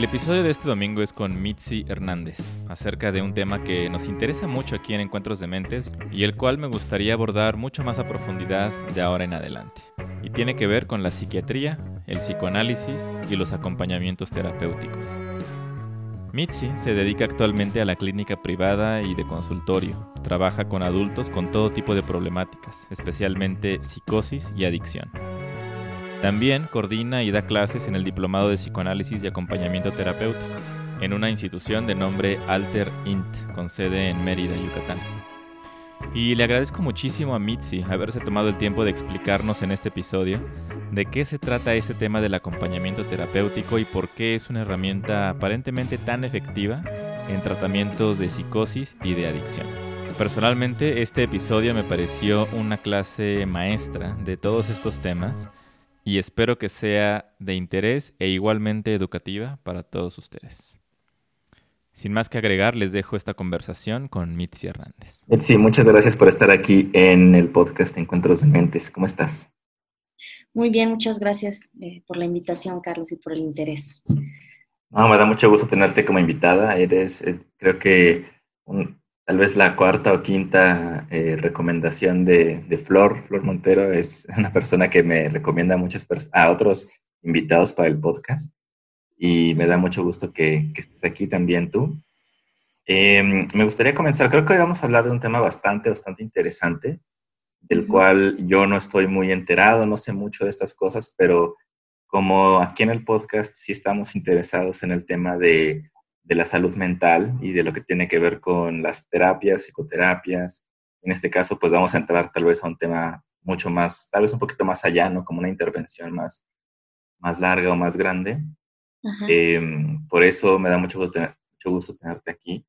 El episodio de este domingo es con Mitzi Hernández, acerca de un tema que nos interesa mucho aquí en Encuentros de Mentes y el cual me gustaría abordar mucho más a profundidad de ahora en adelante. Y tiene que ver con la psiquiatría, el psicoanálisis y los acompañamientos terapéuticos. Mitzi se dedica actualmente a la clínica privada y de consultorio. Trabaja con adultos con todo tipo de problemáticas, especialmente psicosis y adicción. También coordina y da clases en el Diplomado de Psicoanálisis y Acompañamiento Terapéutico, en una institución de nombre Alter Int, con sede en Mérida, Yucatán. Y le agradezco muchísimo a Mitzi haberse tomado el tiempo de explicarnos en este episodio de qué se trata este tema del acompañamiento terapéutico y por qué es una herramienta aparentemente tan efectiva en tratamientos de psicosis y de adicción. Personalmente este episodio me pareció una clase maestra de todos estos temas y espero que sea de interés e igualmente educativa para todos ustedes. Sin más que agregar, les dejo esta conversación con Mitzi Hernández. Mitzi, muchas gracias por estar aquí en el podcast Encuentros de Mentes. ¿Cómo estás? Muy bien, muchas gracias eh, por la invitación, Carlos, y por el interés. No, me da mucho gusto tenerte como invitada. Eres, eh, creo que un, tal vez la cuarta o quinta eh, recomendación de, Flor. Flor Montero es una persona que me recomienda a, muchas a otros invitados para el podcast y me da mucho gusto que, estés aquí también tú. Em, me gustaría comenzar, creo que hoy vamos a hablar de un tema bastante, bastante interesante, del cual yo no estoy muy enterado, no sé mucho de estas cosas, pero como aquí en el podcast sí estamos interesados en el tema de de la salud mental y de lo que tiene que ver con las terapias, psicoterapias. En este caso, pues vamos a entrar tal vez a un tema mucho más, tal vez un poquito más allá, ¿no? Como una intervención más, más larga o más grande. Em, por eso me da mucho gusto, mucho gusto tenerte aquí.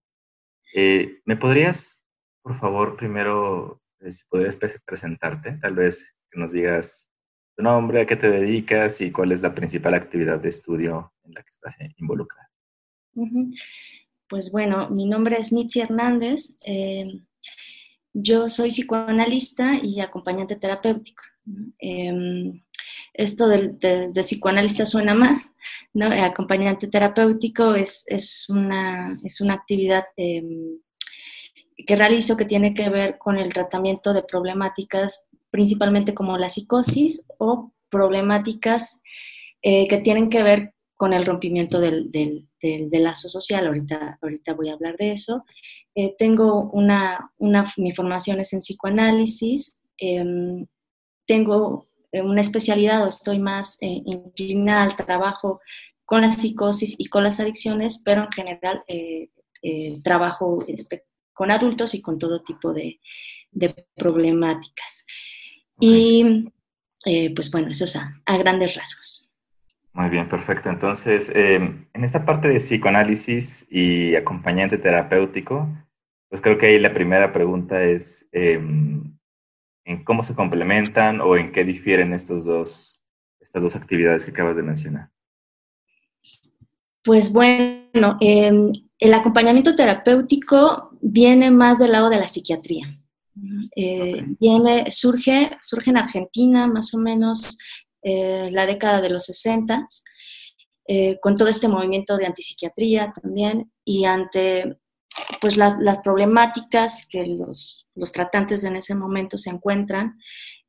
Eh, ¿Me podrías, por favor, primero, eh, si podrías presentarte, tal vez que nos digas tu nombre, a qué te dedicas y cuál es la principal actividad de estudio en la que estás involucrada? Pues bueno, mi nombre es Mitzi Hernández. Eh, yo soy psicoanalista y acompañante terapéutico. Em, esto de, psicoanalista suena más, ¿no? Acompañante terapéutico es, una, es una actividad em, que realizo que tiene que ver con el tratamiento de problemáticas principalmente como la psicosis o problemáticas eh, que tienen que ver con el rompimiento del, lazo social. Ahorita, ahorita voy a hablar de eso. Eh, tengo una, mi formación es en psicoanálisis. Em, tengo eh, una especialidad o estoy más eh, inclinada al trabajo con la psicosis y con las adicciones, pero en general trabajo este, con adultos y con todo tipo de, problemáticas. Y pues bueno, eso es a grandes rasgos. Muy bien, perfecto. Entonces, em, en esta parte de psicoanálisis y acompañante terapéutico, pues creo que ahí la primera pregunta es em, en cómo se complementan o en qué difieren estos dos, estas dos actividades que acabas de mencionar. Pues bueno, em, el acompañamiento terapéutico viene más del lado de la psiquiatría. Eh, viene, surge, surge en Argentina más o menos eh, la década de los 60, eh, con todo este movimiento de antipsiquiatría también y ante pues las problemáticas que los, los, tratantes en ese momento se encuentran,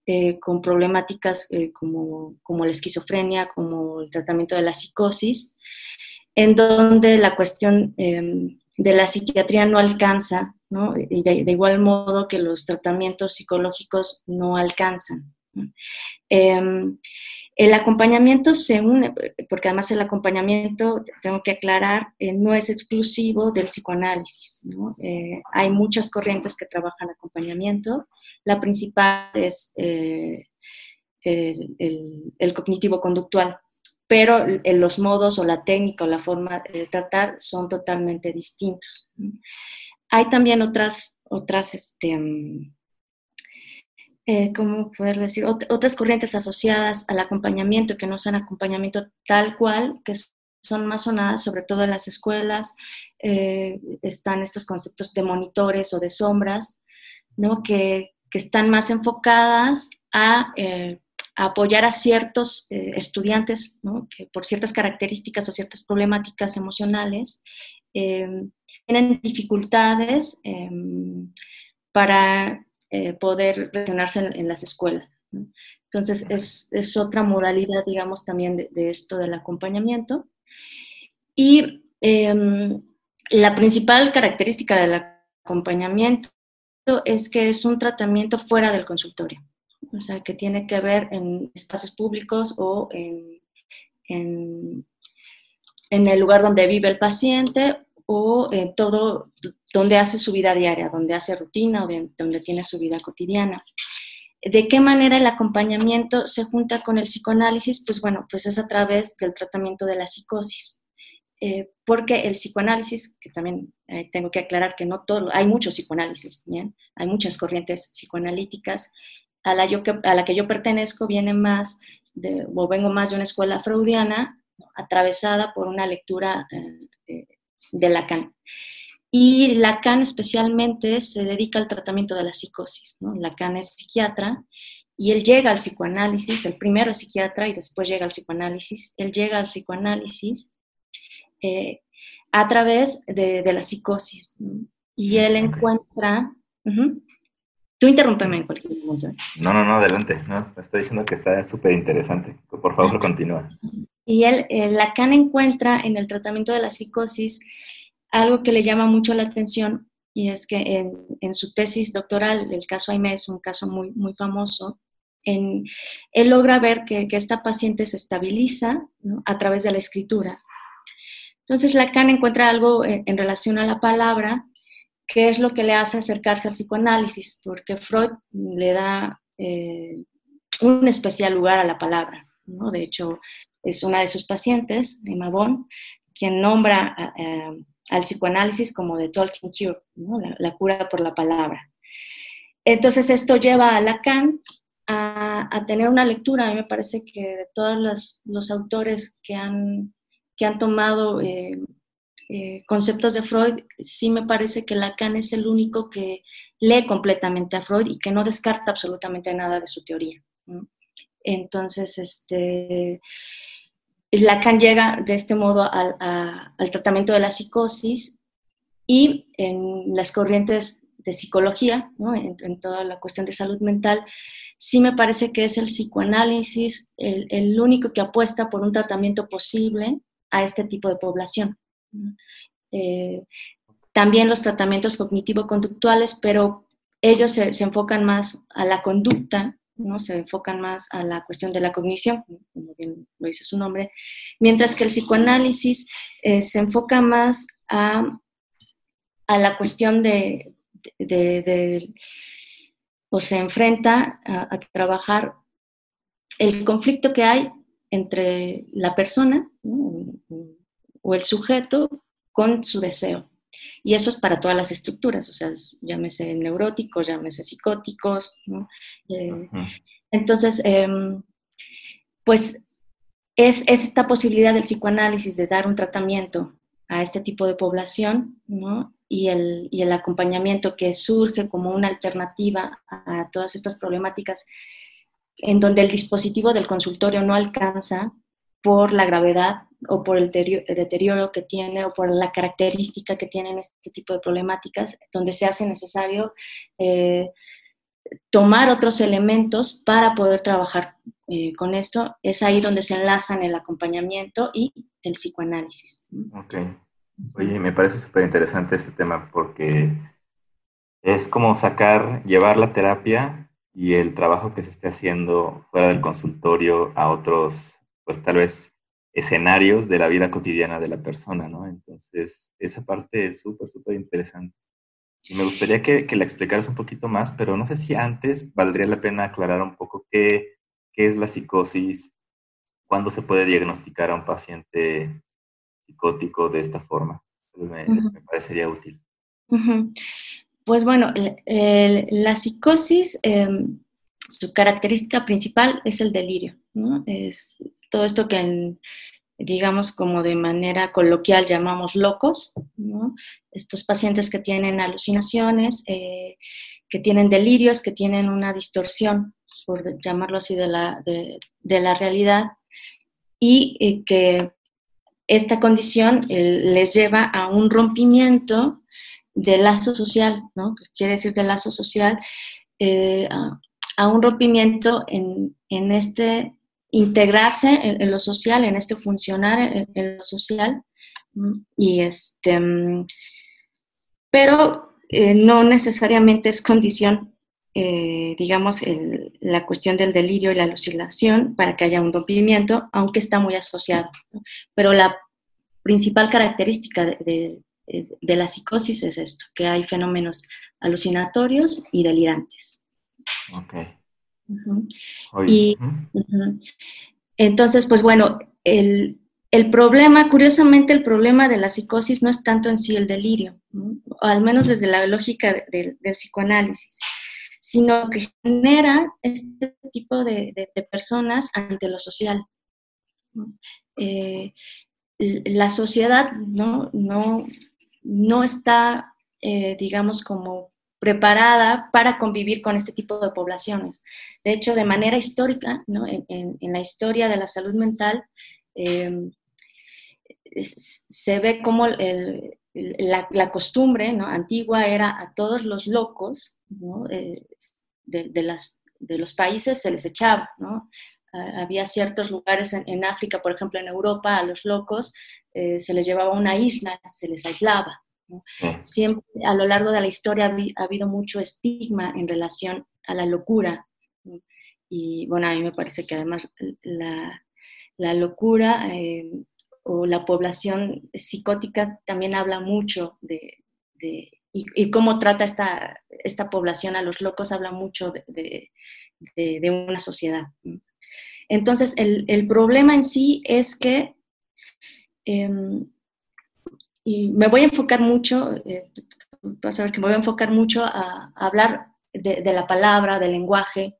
eh, con problemáticas como, como, la esquizofrenia, como el tratamiento de la psicosis, en donde la cuestión em, de la psiquiatría no alcanza, ¿no? Y de, igual modo que los tratamientos psicológicos no alcanzan. Em, el acompañamiento se une, porque además el acompañamiento, tengo que aclarar, eh, no es exclusivo del psicoanálisis. Eh, hay muchas corrientes que trabajan acompañamiento. La principal es eh, el, cognitivo-conductual, pero los modos o la técnica o la forma de tratar son totalmente distintos. Hay también otras, otras este, eh, ¿cómo poder decir? otras corrientes asociadas al acompañamiento, que no son acompañamiento tal cual, que son más sonadas, sobre todo en las escuelas, eh, están estos conceptos de monitores o de sombras, ¿no? que, están más enfocadas a, eh, apoyar a ciertos estudiantes que por ciertas características o ciertas problemáticas emocionales em, tienen dificultades em, para eh, poder relacionarse en, las escuelas. Entonces, es, otra modalidad, digamos, también de, esto del acompañamiento. Y em, la principal característica del acompañamiento es que es un tratamiento fuera del consultorio o sea, que tiene que ver en espacios públicos o en, en, el lugar donde vive el paciente o en todo donde hace su vida diaria, donde hace rutina o donde tiene su vida cotidiana. ¿De qué manera el acompañamiento se junta con el psicoanálisis? Pues bueno, pues es a través del tratamiento de la psicosis. Eh, porque el psicoanálisis, que también eh, tengo que aclarar que no todo, hay muchos psicoanálisis, ¿bien? hay muchas corrientes psicoanalíticas, a la, que, yo pertenezco viene más, de, o vengo más de una escuela freudiana, atravesada por una lectura eh, de, Lacan. Y Lacan especialmente se dedica al tratamiento de la psicosis. ¿no? Lacan es psiquiatra y él llega al psicoanálisis, el primero es psiquiatra y después llega al psicoanálisis. Él llega al psicoanálisis eh, a través de, la psicosis. Y él encuentra... Tú interrúmpeme en cualquier momento. ¿eh? No, no, no, adelante. No, estoy diciendo que está súper interesante. Por favor, continúa. Y él, eh, Lacan encuentra en el tratamiento de la psicosis algo que le llama mucho la atención y es que en, su tesis doctoral, el caso Aimé es un caso muy, muy famoso, él logra ver que, que esta paciente se estabiliza a través de la escritura. Entonces Lacan encuentra algo en, relación a la palabra qué es lo que le hace acercarse al psicoanálisis, porque Freud le da eh, un especial lugar a la palabra. ¿no? De hecho, es una de sus pacientes, Emma Bon, quien nombra al psicoanálisis como the talking cure, ¿no? la, cura por la palabra. Entonces esto lleva a Lacan a, tener una lectura, a mí me parece que de todos los, los autores que han, que han tomado eh, eh, conceptos de Freud, sí me parece que Lacan es el único que lee completamente a Freud y que no descarta absolutamente nada de su teoría. Entonces, este, Lacan llega de este modo al, tratamiento de la psicosis y en las corrientes de psicología, en, toda la cuestión de salud mental, sí me parece que es el psicoanálisis el, el único que apuesta por un tratamiento posible a este tipo de población. Eh, también los tratamientos cognitivo-conductuales, pero ellos se, enfocan más a la conducta, ¿no? se enfocan más a la cuestión de la cognición, como bien lo dice su nombre, mientras que el psicoanálisis eh, se enfoca más a, la cuestión de, o se enfrenta a, a trabajar el conflicto que hay entre la persona, o el sujeto con su deseo. Y eso es para todas las estructuras, o sea, llámese neuróticos, llámese psicóticos. Eh, entonces, em, pues es, esta posibilidad del psicoanálisis de dar un tratamiento a este tipo de población, Y el, y el acompañamiento que surge como una alternativa a todas estas problemáticas en donde el dispositivo del consultorio no alcanza por la gravedad o por el deterioro que tiene o por la característica que tienen este tipo de problemáticas, donde se hace necesario eh, tomar otros elementos para poder trabajar eh, con esto. Es ahí donde se enlazan el acompañamiento y el psicoanálisis. Ok. Oye, me parece súper interesante este tema porque es como sacar, llevar la terapia y el trabajo que se esté haciendo fuera del consultorio a otros pues tal vez escenarios de la vida cotidiana de la persona, ¿no? Entonces, esa parte es súper, súper interesante. Y me gustaría que, que, la explicaras un poquito más, pero no sé si antes valdría la pena aclarar un poco qué, qué es la psicosis, cuándo se puede diagnosticar a un paciente psicótico de esta forma. Me, parecería útil. Pues bueno, la psicosis, em, su característica principal es el delirio, ¿no? Es todo esto que digamos como de manera coloquial llamamos locos, estos pacientes que tienen alucinaciones, eh, que tienen delirios, que tienen una distorsión por llamarlo así, de la, de, la realidad y que esta condición les lleva a un rompimiento del lazo social, ¿no? Quiere decir del lazo social, eh, a, un rompimiento en, este integrarse en, lo social, en este funcionar en, lo social, y este, pero eh, no necesariamente es condición, eh, digamos, la cuestión del delirio y la alucinación para que haya un rompimiento, aunque está muy asociado. Pero la principal característica de, la psicosis es esto, que hay fenómenos alucinatorios y delirantes. Ok. Y entonces, pues bueno, el, problema, curiosamente, el problema de la psicosis no es tanto en sí el delirio, o al menos desde la lógica del psicoanálisis, sino que genera este tipo de, personas ante lo social. Eh, la sociedad no, no, no está, eh, digamos, como preparada para convivir con este tipo de poblaciones. De hecho, de manera histórica, ¿no? en, la historia de la salud mental, em, se ve como la, costumbre ¿no? antigua era a todos los locos eh, de, las, de, los países se les echaba, ¿no? había ciertos lugares en, África, por ejemplo en Europa, a los locos eh, se les llevaba a una isla, se les aislaba. Siempre a lo largo de la historia ha, habido mucho estigma en relación a la locura. Y bueno, a mí me parece que además la, la locura eh, o la población psicótica también habla mucho de, de y, cómo trata esta, esta población a los locos habla mucho de, de una sociedad. Entonces, el, problema en sí es que, em, y me voy a enfocar mucho, eh, vas a ver que me voy a enfocar mucho a, hablar de, la palabra, del lenguaje,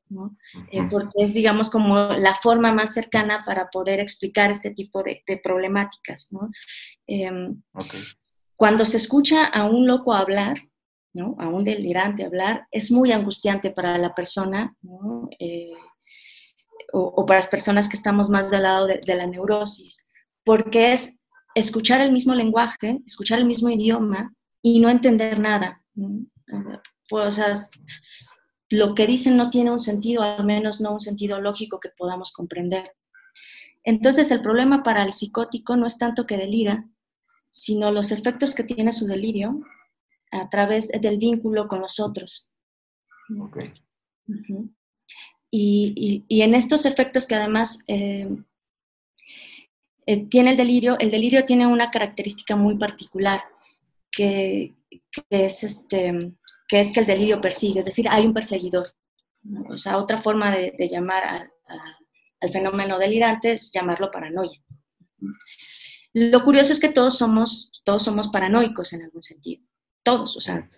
eh, porque es, digamos, como la forma más cercana para poder explicar este tipo de, problemáticas. Em, cuando se escucha a un loco hablar, a un delirante hablar, es muy angustiante para la persona. ¿no? Eh, o, para las personas que estamos más del lado de, la neurosis, porque es escuchar el mismo lenguaje, escuchar el mismo idioma y no entender nada. Pues, lo que dicen no tiene un sentido, al menos no un sentido lógico que podamos comprender. Entonces el problema para el psicótico no es tanto que delira, sino los efectos que tiene su delirio a través del vínculo con los otros. Okay. Y, en estos efectos que además eh, eh, tiene el delirio, el delirio tiene una característica muy particular, que, es, este, que es que el delirio persigue, es decir, hay un perseguidor. O sea, otra forma de, llamar al fenómeno delirante es llamarlo paranoia. Lo curioso es que todos somos, todos somos paranoicos en algún sentido, todos, o sea,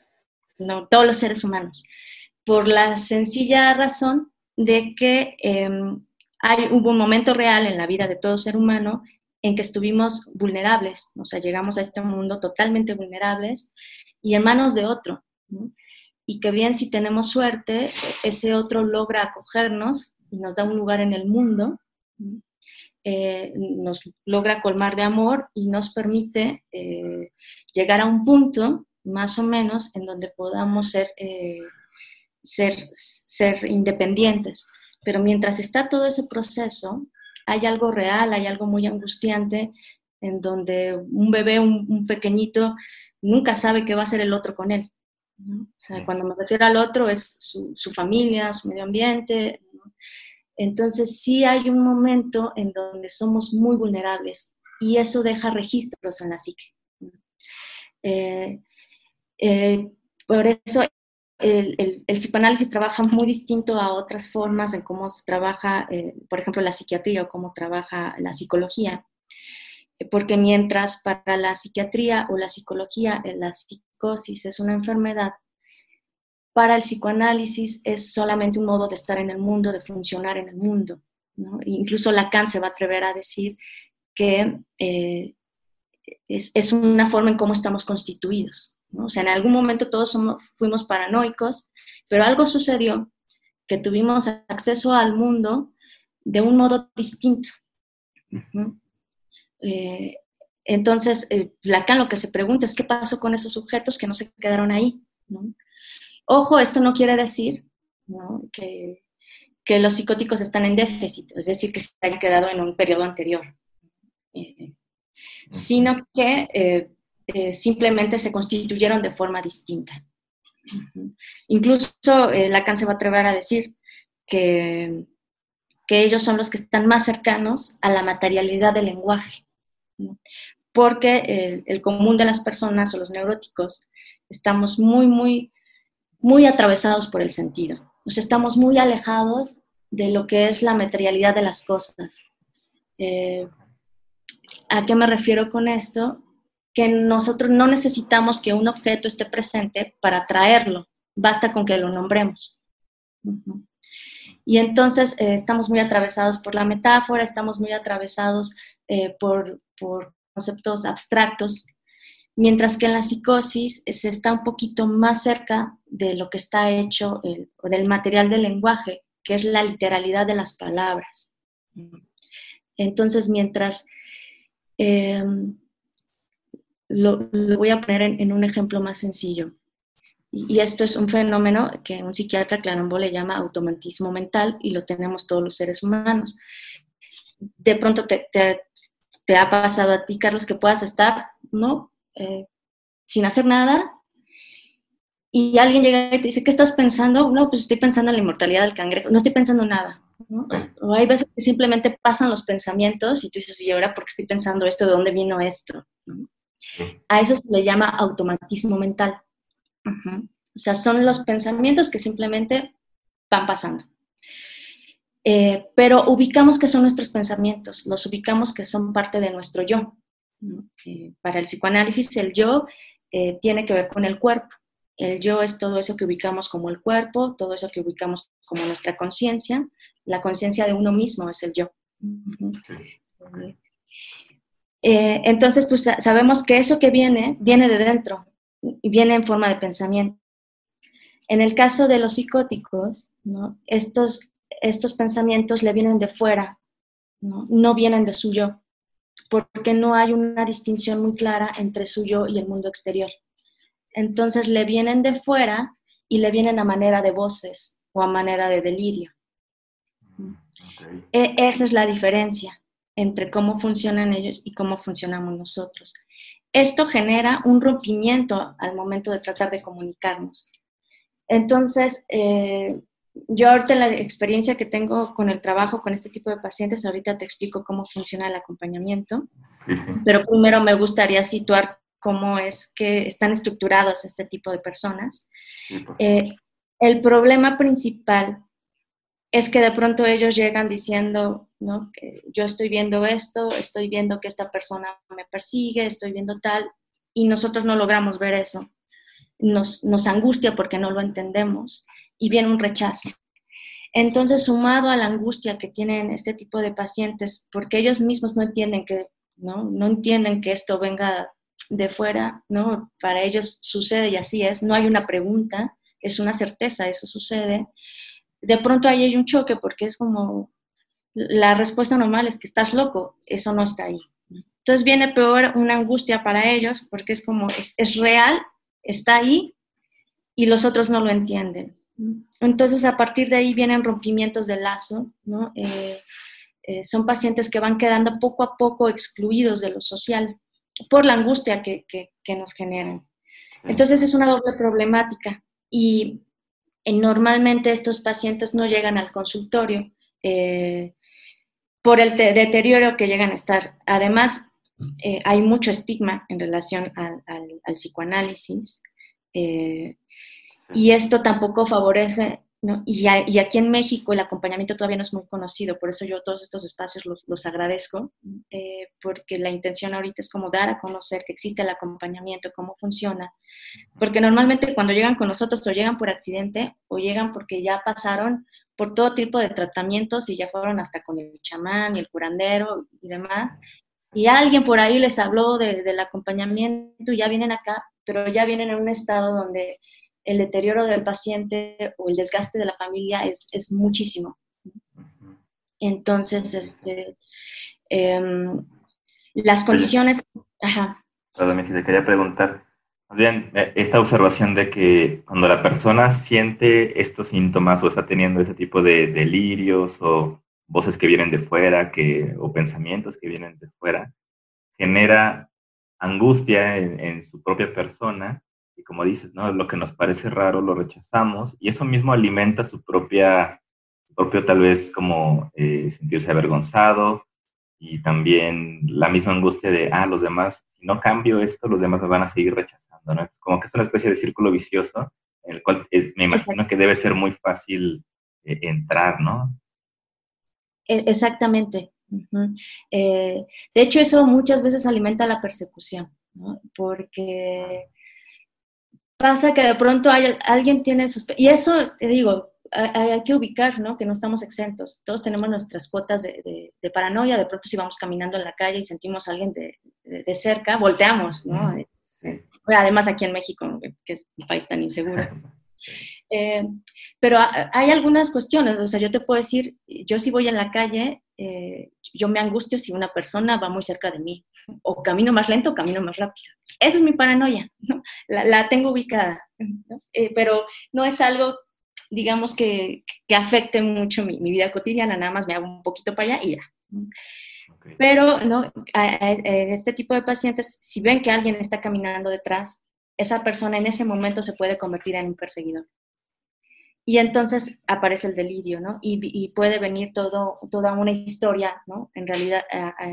no, todos los seres humanos, por la sencilla razón de que em, hay, hubo un momento real en la vida de todo ser humano en que estuvimos vulnerables, o sea, llegamos a este mundo totalmente vulnerables y en manos de otro. Y que bien si tenemos suerte, ese otro logra acogernos y nos da un lugar en el mundo, eh, nos logra colmar de amor y nos permite eh, llegar a un punto más o menos en donde podamos ser eh, ser, ser independientes. Pero mientras está todo ese proceso, hay algo real, hay algo muy angustiante en donde un bebé, un, pequeñito, nunca sabe qué va a hacer el otro con él. O sea, cuando me refiero al otro es su, familia, su medio ambiente. Entonces sí hay un momento en donde somos muy vulnerables y eso deja registros en la psique. Eh, eh, por eso el, psicoanálisis trabaja muy distinto a otras formas en cómo se trabaja, eh, por ejemplo, la psiquiatría o cómo trabaja la psicología. Porque mientras para la psiquiatría o la psicología eh, la psicosis es una enfermedad, para el psicoanálisis es solamente un modo de estar en el mundo, de funcionar en el mundo. Incluso Lacan se va a atrever a decir que eh, es, una forma en cómo estamos constituidos. O sea, en algún momento todos fuimos paranoicos, pero algo sucedió que tuvimos acceso al mundo de un modo distinto. Eh, entonces, eh, Lacan lo que se pregunta es qué pasó con esos sujetos que no se quedaron ahí. Ojo, esto no quiere decir que, los psicóticos están en déficit, es decir, que se hayan quedado en un periodo anterior, eh, sino que simplemente se constituyeron de forma distinta. Incluso Lacan se va a atrever a decir que que ellos son los que están más cercanos a la materialidad del lenguaje, porque el, común de las personas o los neuróticos estamos muy, muy, muy atravesados por el sentido, nos estamos muy alejados de lo que es la materialidad de las cosas. Eh, ¿A qué me refiero con esto? Que nosotros no necesitamos que un objeto esté presente para traerlo, basta con que lo nombremos. Y entonces eh, estamos muy atravesados por la metáfora, estamos muy atravesados eh, por, conceptos abstractos, mientras que en la psicosis se está un poquito más cerca de lo que está hecho, o del material del lenguaje, que es la literalidad de las palabras. Entonces, mientras... Em, lo, voy a poner en un ejemplo más sencillo. Y esto es un fenómeno que un psiquiatra Claremont le llama automatismo mental y lo tenemos todos los seres humanos. De pronto te, te, ha pasado a ti, Carlos, que puedas estar, ¿no? Eh, sin hacer nada y alguien llega y te dice, ¿qué estás pensando? No, pues estoy pensando en la inmortalidad del cangrejo, no estoy pensando nada. ¿no? O hay veces que simplemente pasan los pensamientos y tú dices, ¿y ahora por qué estoy pensando esto? ¿De dónde vino esto? A eso se le llama automatismo mental. O sea, son los pensamientos que simplemente van pasando. Eh, pero ubicamos que son nuestros pensamientos, los ubicamos que son parte de nuestro yo. Eh, para el psicoanálisis, el yo eh, tiene que ver con el cuerpo. El yo es todo eso que ubicamos como el cuerpo, todo eso que ubicamos como nuestra conciencia. La conciencia de uno mismo es el yo. Entonces, pues sabemos que eso que viene, viene de dentro, y viene en forma de pensamiento. En el caso de los psicóticos, estos, estos pensamientos le vienen de fuera, ¿no? vienen de su yo, porque no hay una distinción muy clara entre su yo y el mundo exterior. Entonces le vienen de fuera y le vienen a manera de voces o a manera de delirio. E, esa es la diferencia entre cómo funcionan ellos y cómo funcionamos nosotros. Esto genera un rompimiento al momento de tratar de comunicarnos. Entonces, eh, yo ahorita la experiencia que tengo con el trabajo con este tipo de pacientes, ahorita te explico cómo funciona el acompañamiento, pero primero me gustaría situar cómo es que están estructurados este tipo de personas. Eh, el problema principal es que de pronto ellos llegan diciendo, ¿no? Que yo estoy viendo esto, estoy viendo que esta persona me persigue, estoy viendo tal, y nosotros no logramos ver eso. Nos, angustia porque no lo entendemos y viene un rechazo. Entonces, sumado a la angustia que tienen este tipo de pacientes, porque ellos mismos no entienden que, ¿no? No entienden que esto venga de fuera, ¿no? Para ellos sucede y así es, no hay una pregunta, es una certeza, eso sucede de pronto ahí hay un choque porque es como, la respuesta normal es que estás loco, eso no está ahí. Entonces viene peor una angustia para ellos porque es como, es, real, está ahí y los otros no lo entienden. Entonces a partir de ahí vienen rompimientos de lazo, ¿no? Eh, eh, son pacientes que van quedando poco a poco excluidos de lo social por la angustia que, que nos generan. Entonces es una doble problemática y normalmente estos pacientes no llegan al consultorio eh, por el deterioro que llegan a estar. Además, eh, hay mucho estigma en relación al, psicoanálisis eh, y esto tampoco favorece y, aquí en México el acompañamiento todavía no es muy conocido, por eso yo todos estos espacios los, agradezco, eh, porque la intención ahorita es como dar a conocer que existe el acompañamiento, cómo funciona, porque normalmente cuando llegan con nosotros o llegan por accidente o llegan porque ya pasaron por todo tipo de tratamientos y ya fueron hasta con el chamán y el curandero y demás, y alguien por ahí les habló del acompañamiento y ya vienen acá, pero ya vienen en un estado donde el deterioro del paciente o el desgaste de la familia es, es muchísimo. Entonces, este, em, las condiciones... Ajá. Perdón, si te quería preguntar, más bien, eh, esta observación de que cuando la persona siente estos síntomas o está teniendo ese tipo de delirios o voces que vienen de fuera que, o pensamientos que vienen de fuera, genera angustia en, su propia persona y como dices, ¿no? Lo que nos parece raro lo rechazamos y eso mismo alimenta su propia, propio tal vez como eh, sentirse avergonzado y también la misma angustia de, ah, los demás, si no cambio esto, los demás me van a seguir rechazando, ¿no? Es como que es una especie de círculo vicioso en el cual eh, me imagino que debe ser muy fácil eh, entrar, ¿no? E, exactamente. Eh, de hecho, eso muchas veces alimenta la persecución, ¿no? porque pasa que de pronto hay, alguien tiene sus... Y eso, te digo, hay, que ubicar, ¿no? Que no estamos exentos. Todos tenemos nuestras cuotas de, paranoia. De pronto si vamos caminando en la calle y sentimos a alguien de, cerca, volteamos, ¿no? Además aquí en México, que es un país tan inseguro. Eh, pero hay algunas cuestiones, o sea, yo te puedo decir, yo si voy en la calle, eh, yo me angustio si una persona va muy cerca de mí, o camino más lento o camino más rápido. Esa es mi paranoia, ¿no? la, tengo ubicada, eh, pero no es algo, digamos, que, que afecte mucho mi, mi, vida cotidiana, nada más me hago un poquito para allá y ya. Pero ¿no? este tipo de pacientes, si ven que alguien está caminando detrás, esa persona en ese momento se puede convertir en un perseguidor. Y entonces aparece el delirio, ¿no? Y, puede venir todo, toda una historia, ¿no? En realidad,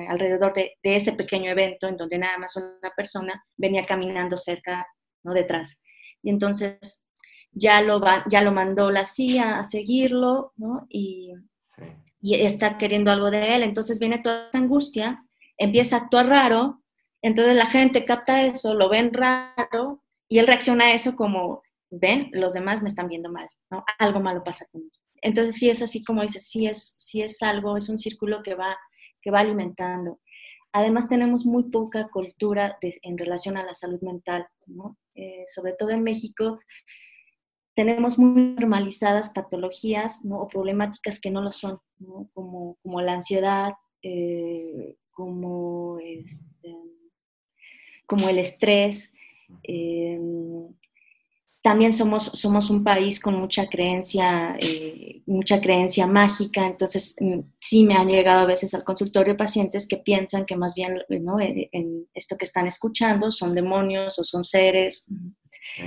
alrededor de, ese pequeño evento en donde nada más una persona venía caminando cerca, ¿no? Detrás. Y entonces ya lo, va, ya lo mandó la CIA a seguirlo, ¿no? Y, y está queriendo algo de él. Entonces viene toda esta angustia, empieza a actuar raro entonces la gente capta eso, lo ven raro y él reacciona a eso como, ven, los demás me están viendo mal, ¿no? Algo malo pasa conmigo. Entonces sí es así como dices, sí es, sí es algo, es un círculo que va, que va alimentando. Además tenemos muy poca cultura en relación a la salud mental, ¿no? Eh, sobre todo en México tenemos muy normalizadas patologías ¿no? o problemáticas que no lo son, ¿no? como, como la ansiedad, eh, como este, como el estrés. Eh, también somos, somos un país con mucha creencia, eh, mucha creencia mágica, entonces mm, sí me han llegado a veces al consultorio pacientes que piensan que más bien ¿no? Eh, en, esto que están escuchando son demonios o son seres.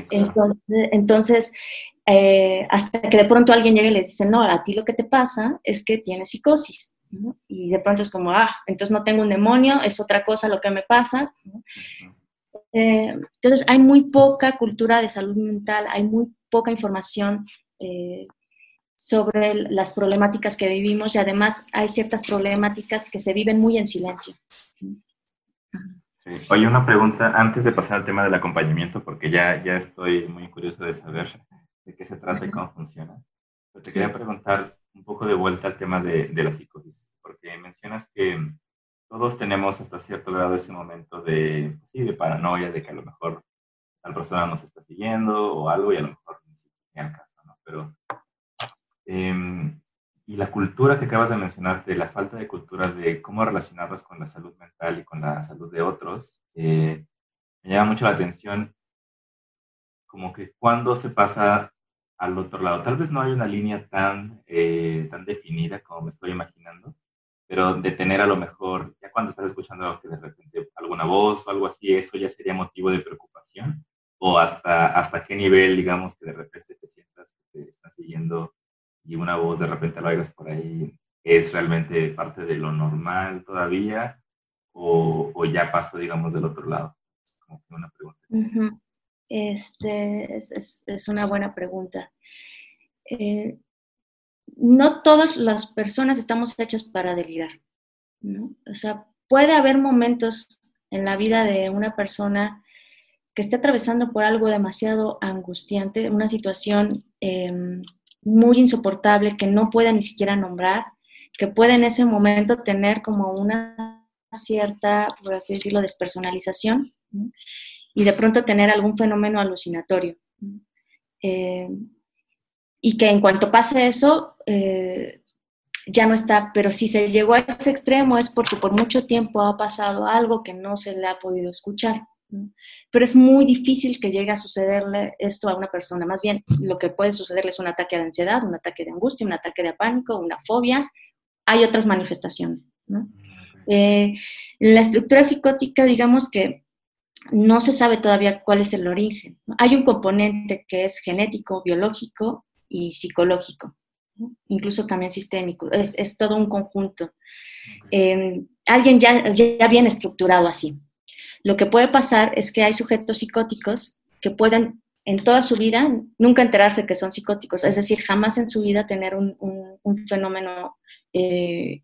Entonces, entonces hasta que de pronto alguien llega y les dice, no, a ti lo que te pasa es que tienes psicosis. Y de pronto es como, ah, entonces no tengo un demonio, es otra cosa lo que me pasa. Eh, entonces hay muy poca cultura de salud mental, hay muy poca información eh, sobre las problemáticas que vivimos y además hay ciertas problemáticas que se viven muy en silencio. Sí. Oye, una pregunta antes de pasar al tema del acompañamiento, porque ya, ya estoy muy curioso de saber de qué se trata y cómo funciona. Pero te quería preguntar, un poco de vuelta al tema de, de la psicosis, porque mencionas que todos tenemos hasta cierto grado ese momento de, pues sí, de paranoia, de que a lo mejor tal persona nos está siguiendo o algo y a lo mejor ni siquiera caso, ¿no? Pero, em, y la cultura que acabas de mencionarte, la falta de cultura de cómo relacionarnos con la salud mental y con la salud de otros, eh, me llama mucho la atención como que cuando se pasa al otro lado. Tal vez no hay una línea tan, eh, tan definida como me estoy imaginando, pero de tener a lo mejor, ya cuando estás escuchando que de repente alguna voz o algo así, eso ya sería motivo de preocupación, o hasta, hasta qué nivel, digamos, que de repente te sientas que te están siguiendo y una voz de repente lo hagas por ahí, es realmente parte de lo normal todavía, o, o ya pasó, digamos, del otro lado. Como que una pregunta. Este, es, es, una buena pregunta. Eh, no todas las personas estamos hechas para delirar. O sea, puede haber momentos en la vida de una persona que esté atravesando por algo demasiado angustiante, una situación em, muy insoportable que no pueda ni siquiera nombrar, que puede en ese momento tener como una cierta, por así decirlo, despersonalización y de pronto tener algún fenómeno alucinatorio. eh, y que en cuanto pase eso, eh, ya no está, pero si se llegó a ese extremo es porque por mucho tiempo ha pasado algo que no se le ha podido escuchar. Pero es muy difícil que llegue a sucederle esto a una persona. Más bien, lo que puede sucederle es un ataque de ansiedad, un ataque de angustia, un ataque de pánico, una fobia. Hay otras manifestaciones. Eh, la estructura psicótica, digamos que no se sabe todavía cuál es el origen. Hay un componente que es genético, biológico y psicológico, incluso también sistémico. Es, todo un conjunto. Em, alguien ya, ya viene estructurado así. Lo que puede pasar es que hay sujetos psicóticos que pueden en toda su vida nunca enterarse que son psicóticos, es decir, jamás en su vida tener un, fenómeno eh,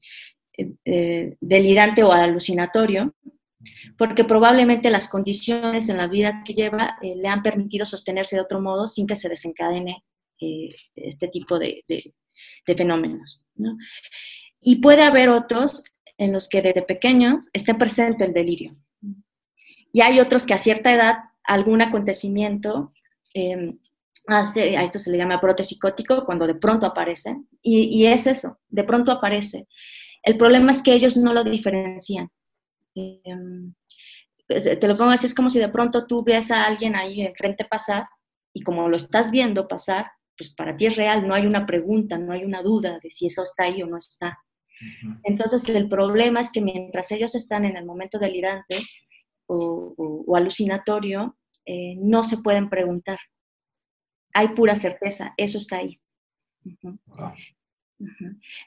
eh, delirante o alucinatorio, porque probablemente las condiciones en la vida que lleva eh, le han permitido sostenerse de otro modo sin que se desencadene este tipo de, fenómenos. Y puede haber otros en los que desde pequeños esté presente el delirio. Y hay otros que a cierta edad algún acontecimiento em, hace, a esto se le llama brote psicótico, cuando de pronto aparece, y, es eso, de pronto aparece. El problema es que ellos no lo diferencian. Em, te lo pongo así, es como si de pronto tú ves a alguien ahí enfrente pasar y como lo estás viendo pasar, pues para ti es real, no hay una pregunta, no hay una duda de si eso está ahí o no está. Entonces el problema es que mientras ellos están en el momento delirante, o, alucinatorio, eh, no se pueden preguntar. Hay pura certeza, eso está ahí.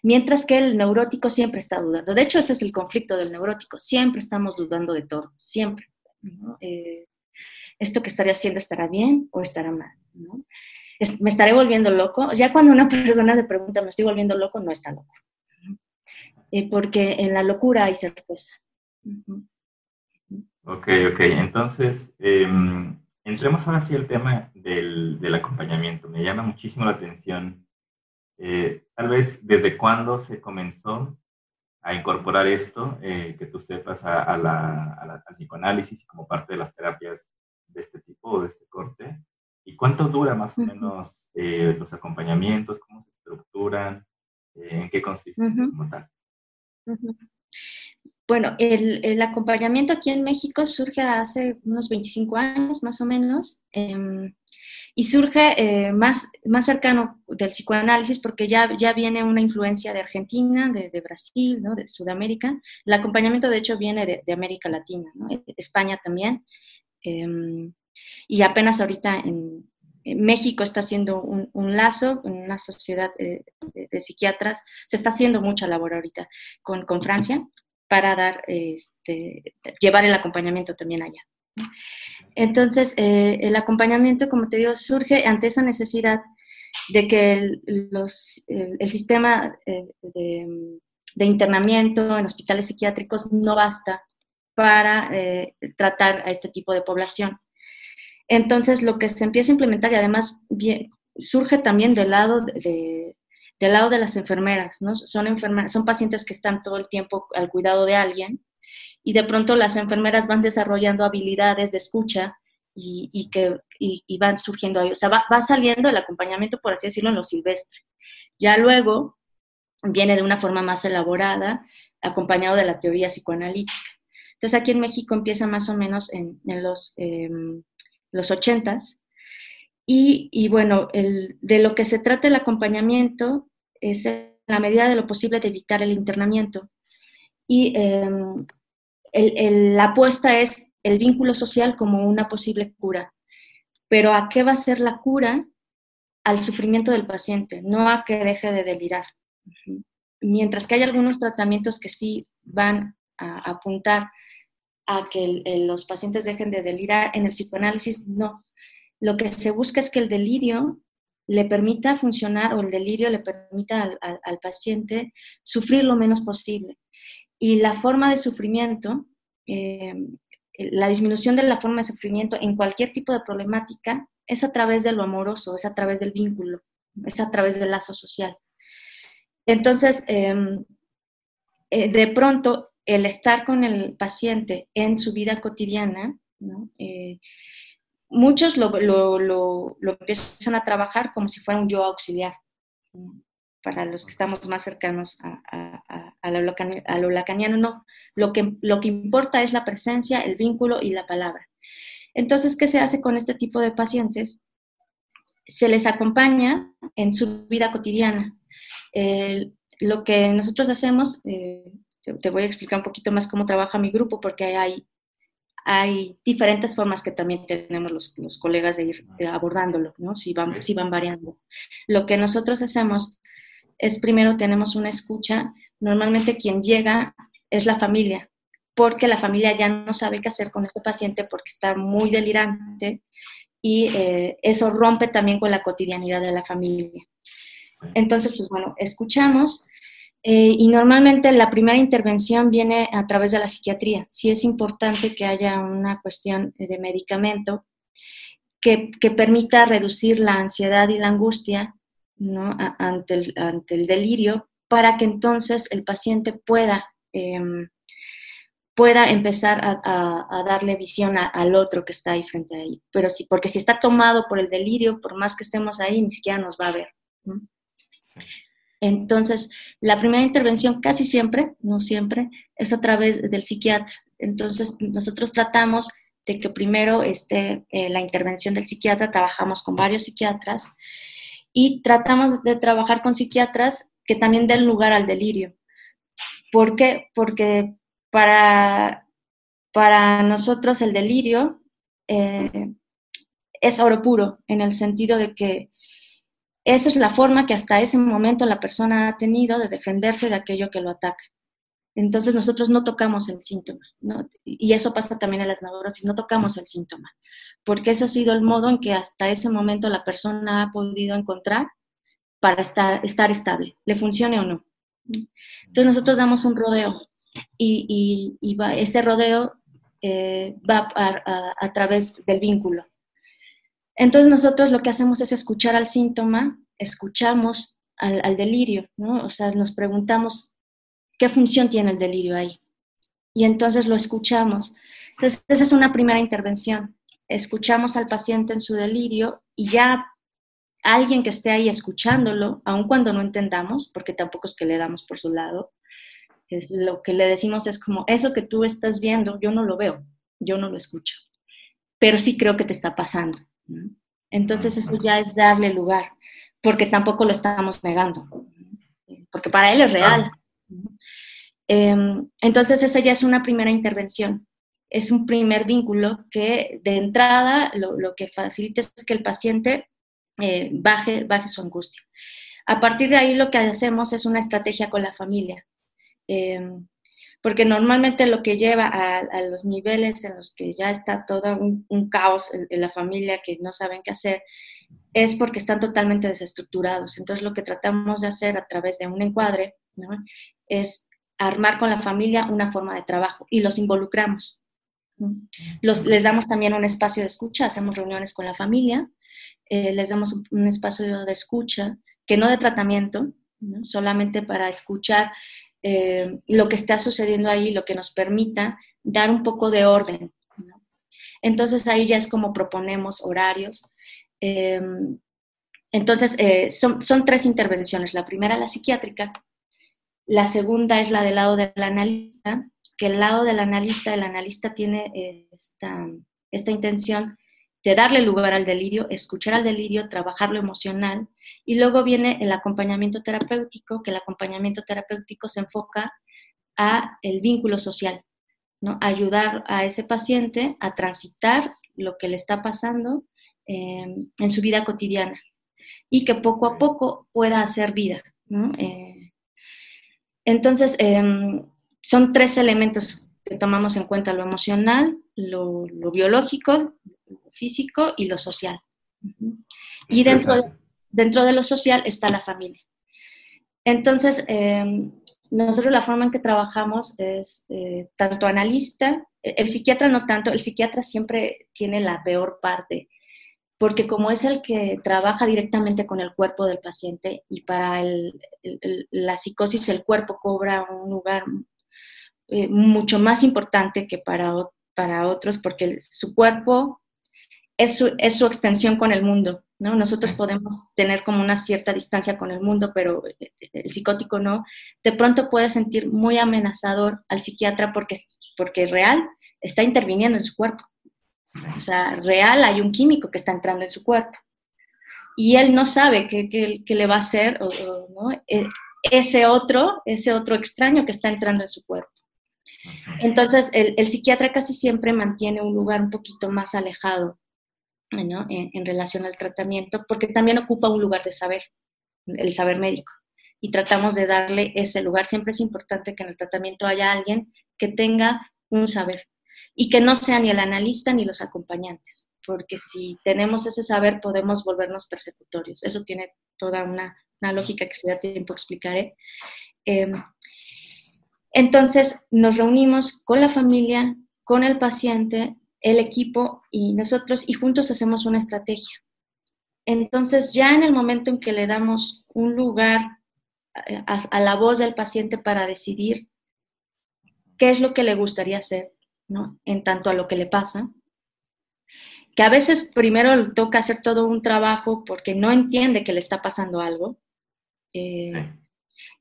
Mientras que el neurótico siempre está dudando. De hecho, ese es el conflicto del neurótico. Siempre estamos dudando de todo, siempre. Eh, ¿Esto que estaré haciendo estará bien o estará mal? ¿Me estaré volviendo loco? Ya cuando una persona le pregunta, ¿me estoy volviendo loco? No está loco. Eh, porque en la locura hay certeza. Ok, ok. Entonces, em, entremos ahora sí al tema del, del, acompañamiento. Me llama muchísimo la atención, eh, tal vez desde cuándo se comenzó a incorporar esto, eh, que tú sepas, a, la, al psicoanálisis como parte de las terapias de este tipo o de este corte. ¿Y cuánto dura más o menos eh, los acompañamientos? ¿Cómo se estructuran? ¿En qué consisten como tal? Bueno, el, acompañamiento aquí en México surge hace unos 25 años más o menos em, y surge eh, más, más cercano del psicoanálisis porque ya, ya viene una influencia de Argentina, de, Brasil, ¿no? de Sudamérica. El acompañamiento de hecho viene de, América Latina, ¿no? E, España también. Em, y apenas ahorita en, México está haciendo un, lazo en una sociedad eh, de, psiquiatras, se está haciendo mucha labor ahorita con, con Francia para dar, este, llevar el acompañamiento también allá. Entonces, eh, el acompañamiento, como te digo, surge ante esa necesidad de que el, los, el, sistema eh, de, internamiento en hospitales psiquiátricos no basta para tratar a este tipo de población. Entonces, lo que se empieza a implementar y además surge también del lado de, del lado de las enfermeras, ¿no? Son, son pacientes que están todo el tiempo al cuidado de alguien y de pronto las enfermeras van desarrollando habilidades de escucha y, que y, van surgiendo ahí. O sea, va, saliendo el acompañamiento, por así decirlo, en lo silvestre. Ya luego viene de una forma más elaborada, acompañado de la teoría psicoanalítica. Entonces, aquí en México empieza más o menos en, los, eh, los 80s y, bueno, de lo que se trata el acompañamiento es la medida de lo posible de evitar el internamiento. Y em, la apuesta es el vínculo social como una posible cura. Pero ¿a qué va a ser la cura? Al sufrimiento del paciente, no a que deje de delirar. Mientras que hay algunos tratamientos que sí van a apuntar a que los pacientes dejen de delirar, en el psicoanálisis no lo que se busca es que el delirio le permita funcionar o el delirio le permita al, paciente sufrir lo menos posible. Y la forma de sufrimiento, eh, la disminución de la forma de sufrimiento en cualquier tipo de problemática es a través de lo amoroso, es a través del vínculo, es a través del lazo social. Entonces, em, eh, de pronto, el estar con el paciente en su vida cotidiana. Eh, muchos lo, lo, empiezan a trabajar como si fuera un yo auxiliar, para los que estamos más cercanos a, a, a, lo, a lo lacaniano, no. Lo que, lo que importa es la presencia, el vínculo y la palabra. Entonces, ¿qué se hace con este tipo de pacientes? Se les acompaña en su vida cotidiana. lo que nosotros hacemos, eh, te, voy a explicar un poquito más cómo trabaja mi grupo, porque hay, hay diferentes formas que también tenemos los, los colegas de ir abordándolo, ¿no? si, van, si van variando. Lo que nosotros hacemos es primero tenemos una escucha, normalmente quien llega es la familia, porque la familia ya no sabe qué hacer con este paciente porque está muy delirante y eh, eso rompe también con la cotidianidad de la familia. Entonces, pues bueno, escuchamos eh, y normalmente la primera intervención viene a través de la psiquiatría. Sí es importante que haya una cuestión de medicamento que, que permita reducir la ansiedad y la angustia ¿no? ante, el, ante, el, delirio para que entonces el paciente pueda, eh, pueda empezar a, a, a darle visión a, al otro que está ahí frente a él. Pero sí, porque si está tomado por el delirio, por más que estemos ahí, ni siquiera nos va a ver. ¿no? Sí. Entonces, la primera intervención casi siempre, no siempre, es a través del psiquiatra. Entonces, nosotros tratamos de que primero esté eh, la intervención del psiquiatra, trabajamos con varios psiquiatras y tratamos de trabajar con psiquiatras que también den lugar al delirio. ¿Por qué? Porque para, para nosotros el delirio eh, es oro puro, en el sentido de que esa es la forma que hasta ese momento la persona ha tenido de defenderse de aquello que lo ataca. Entonces nosotros no tocamos el síntoma, ¿no? y eso pasa también en las neurosis, no tocamos el síntoma, porque ese ha sido el modo en que hasta ese momento la persona ha podido encontrar para estar, estar estable, le funcione o no. Entonces nosotros damos un rodeo y, va, ese rodeo eh, va a través del vínculo. Entonces nosotros lo que hacemos es escuchar al síntoma, escuchamos al, delirio, ¿no? O sea, nos preguntamos qué función tiene el delirio ahí. Y entonces lo escuchamos. Entonces, esa es una primera intervención. Escuchamos al paciente en su delirio y ya alguien que esté ahí escuchándolo, aun cuando no entendamos, porque tampoco es que le damos por su lado, lo que le decimos es como, eso que tú estás viendo, yo no lo veo, yo no lo escucho, pero sí creo que te está pasando. Entonces eso ya es darle lugar, porque tampoco lo estamos negando, porque para él es real. Entonces esa ya es una primera intervención, es un primer vínculo que de entrada lo, lo que facilita es que el paciente eh, baje, baje su angustia. A partir de ahí lo que hacemos es una estrategia con la familia. Eh, porque normalmente lo que lleva a, a, los niveles en los que ya está todo un, un caos en, en, la familia, que no saben qué hacer, es porque están totalmente desestructurados. Entonces lo que tratamos de hacer a través de un encuadre ¿no? es armar con la familia una forma de trabajo y los involucramos. Los, les damos también un espacio de escucha, hacemos reuniones con la familia, eh, les damos un, un, espacio de escucha, que no de tratamiento, ¿no? solamente para escuchar eh, lo que está sucediendo ahí, lo que nos permita dar un poco de orden. Entonces ahí ya es como proponemos horarios. Eh, entonces eh, son, tres intervenciones. La primera, la psiquiátrica. La segunda es la del lado del analista, que el lado del analista, el analista tiene esta, esta intención de darle lugar al delirio, escuchar al delirio, trabajar lo emocional y luego viene el acompañamiento terapéutico, que el acompañamiento terapéutico se enfoca a el vínculo social, ¿no? Ayudar a ese paciente a transitar lo que le está pasando eh, en su vida cotidiana y que poco a poco pueda hacer vida, ¿no? eh, entonces, eh, son tres elementos que tomamos en cuenta, lo emocional, lo, lo biológico físico y lo social. Y dentro de, dentro de lo social está la familia. Entonces, eh, nosotros la forma en que trabajamos es eh, tanto analista, el psiquiatra no tanto, el psiquiatra siempre tiene la peor parte, porque como es el que trabaja directamente con el cuerpo del paciente y para el, la psicosis el cuerpo cobra un lugar eh, mucho más importante que para, para otros, porque su cuerpo es su, es su extensión con el mundo, ¿no? Nosotros podemos tener como una cierta distancia con el mundo, pero el psicótico no. De pronto puede sentir muy amenazador al psiquiatra porque, porque real está interviniendo en su cuerpo. O sea, real hay un químico que está entrando en su cuerpo. Y él no sabe qué, qué, le va a hacer ¿no? E, ese otro, ese otro extraño que está entrando en su cuerpo. Entonces, el, el psiquiatra casi siempre mantiene un lugar un poquito más alejado ¿no? en, en, relación al tratamiento, porque también ocupa un lugar de saber, el saber médico. Y tratamos de darle ese lugar. Siempre es importante que en el tratamiento haya alguien que tenga un saber y que no sea ni el analista ni los acompañantes, porque si tenemos ese saber podemos volvernos persecutorios. Eso tiene toda una, una lógica que si da tiempo explicaré. Eh, entonces nos reunimos con la familia, con el paciente, el equipo y nosotros y juntos hacemos una estrategia. Entonces ya en el momento en que le damos un lugar a, a la voz del paciente para decidir qué es lo que le gustaría hacer, ¿no? En tanto a lo que le pasa, que a veces primero toca hacer todo un trabajo porque no entiende que le está pasando algo. Eh,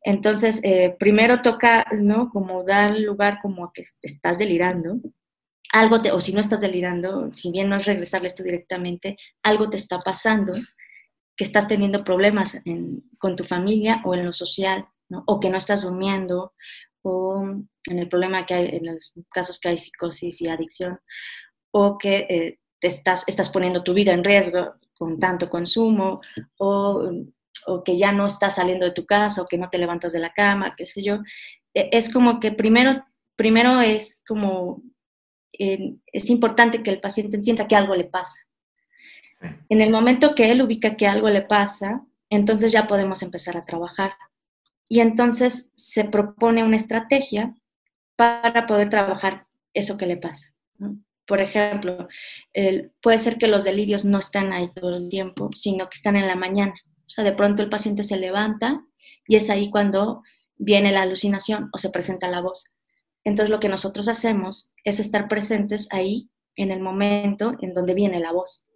entonces, eh, primero toca, ¿no? Como dar lugar como a que estás delirando, algo te, o si no estás delirando, si bien no es regresarle esto directamente, algo te está pasando, que estás teniendo problemas con tu familia o en lo social, o que no estás durmiendo, o en el problema que hay, en los casos que hay psicosis y adicción, o que eh, te estás, estás poniendo tu vida en riesgo con tanto consumo, o, o, que ya no estás saliendo de tu casa, o que no te levantas de la cama, qué sé yo. E, es como que primero, primero es como es importante que el paciente entienda que algo le pasa. En el momento que él ubica que algo le pasa, entonces ya podemos empezar a trabajar. Y entonces se propone una estrategia para poder trabajar eso que le pasa. Por ejemplo, puede ser que los delirios no están ahí todo el tiempo, sino que están en la mañana. O sea, de pronto el paciente se levanta y es ahí cuando viene la alucinación o se presenta la voz. Entonces lo que nosotros hacemos es estar presentes ahí en el momento en donde viene la voz,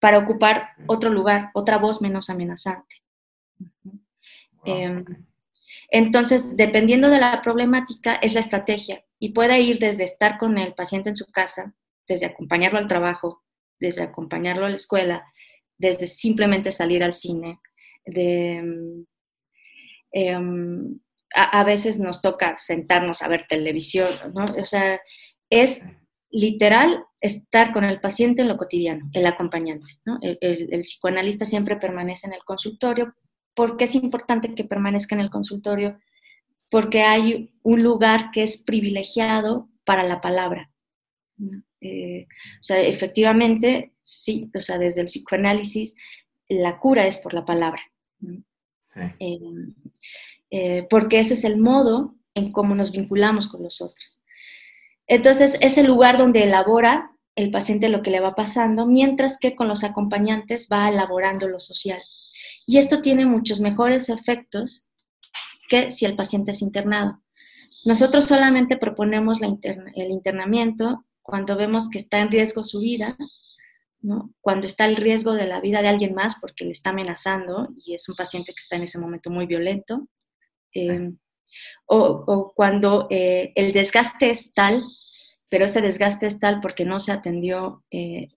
para ocupar otro lugar, otra voz menos amenazante. Em, entonces, dependiendo de la problemática, es la estrategia y puede ir desde estar con el paciente en su casa, desde acompañarlo al trabajo, desde acompañarlo a la escuela, desde simplemente salir al cine, de... Eh, a, veces nos toca sentarnos a ver televisión, ¿no? O sea, es literal estar con el paciente en lo cotidiano, el acompañante, ¿no? El, el, psicoanalista siempre permanece en el consultorio. ¿Por qué es importante que permanezca en el consultorio? Porque hay un lugar que es privilegiado para la palabra. Eh, o sea, efectivamente, sí, o sea, desde el psicoanálisis, la cura es por la palabra. Sí. Eh, eh, porque ese es el modo en cómo nos vinculamos con los otros. Entonces, es el lugar donde elabora el paciente lo que le va pasando, mientras que con los acompañantes va elaborando lo social. Y esto tiene muchos mejores efectos que si el paciente es internado. Nosotros solamente proponemos el internamiento cuando vemos que está en riesgo su vida, cuando está el riesgo de la vida de alguien más porque le está amenazando y es un paciente que está en ese momento muy violento, Em, o, cuando eh, el desgaste es tal, pero ese desgaste es tal porque no se atendió eh,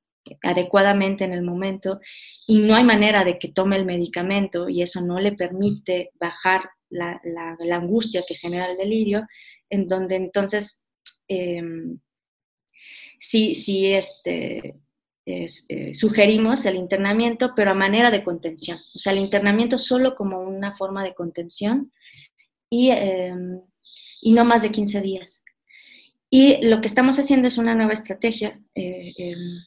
adecuadamente en el momento y no hay manera de que tome el medicamento y eso no le permite bajar la, angustia que genera el delirio, en donde entonces em, sí, sí este, eh, sugerimos el internamiento, pero a manera de contención. O sea, el internamiento solo como una forma de contención y, em, y no más de 15 días. Y lo que estamos haciendo es una nueva estrategia eh, em,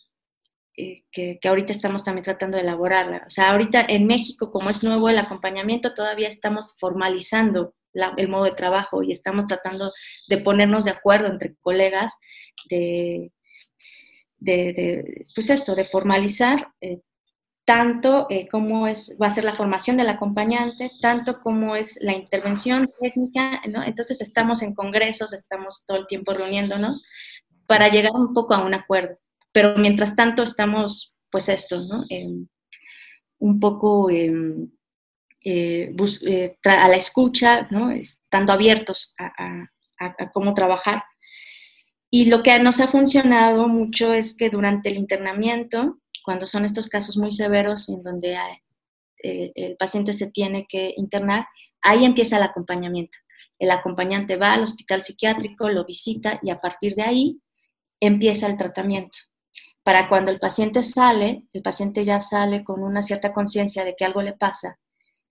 eh, que, que, ahorita estamos también tratando de elaborarla. O sea, ahorita en México, como es nuevo el acompañamiento, todavía estamos formalizando el modo de trabajo y estamos tratando de ponernos de acuerdo entre colegas de, de, pues esto, de formalizar eh, tanto eh, cómo es, va a ser la formación del acompañante, tanto como es la intervención técnica. Entonces estamos en congresos, estamos todo el tiempo reuniéndonos para llegar un poco a un acuerdo. Pero mientras tanto estamos pues esto, ¿no? Em, un poco em, eh, eh, a la escucha, ¿no? estando abiertos a, cómo trabajar. Y lo que nos ha funcionado mucho es que durante el internamiento, cuando son estos casos muy severos en donde eh, el paciente se tiene que internar, ahí empieza el acompañamiento. El acompañante va al hospital psiquiátrico, lo visita y a partir de ahí empieza el tratamiento. Para cuando el paciente sale, el paciente ya sale con una cierta conciencia de que algo le pasa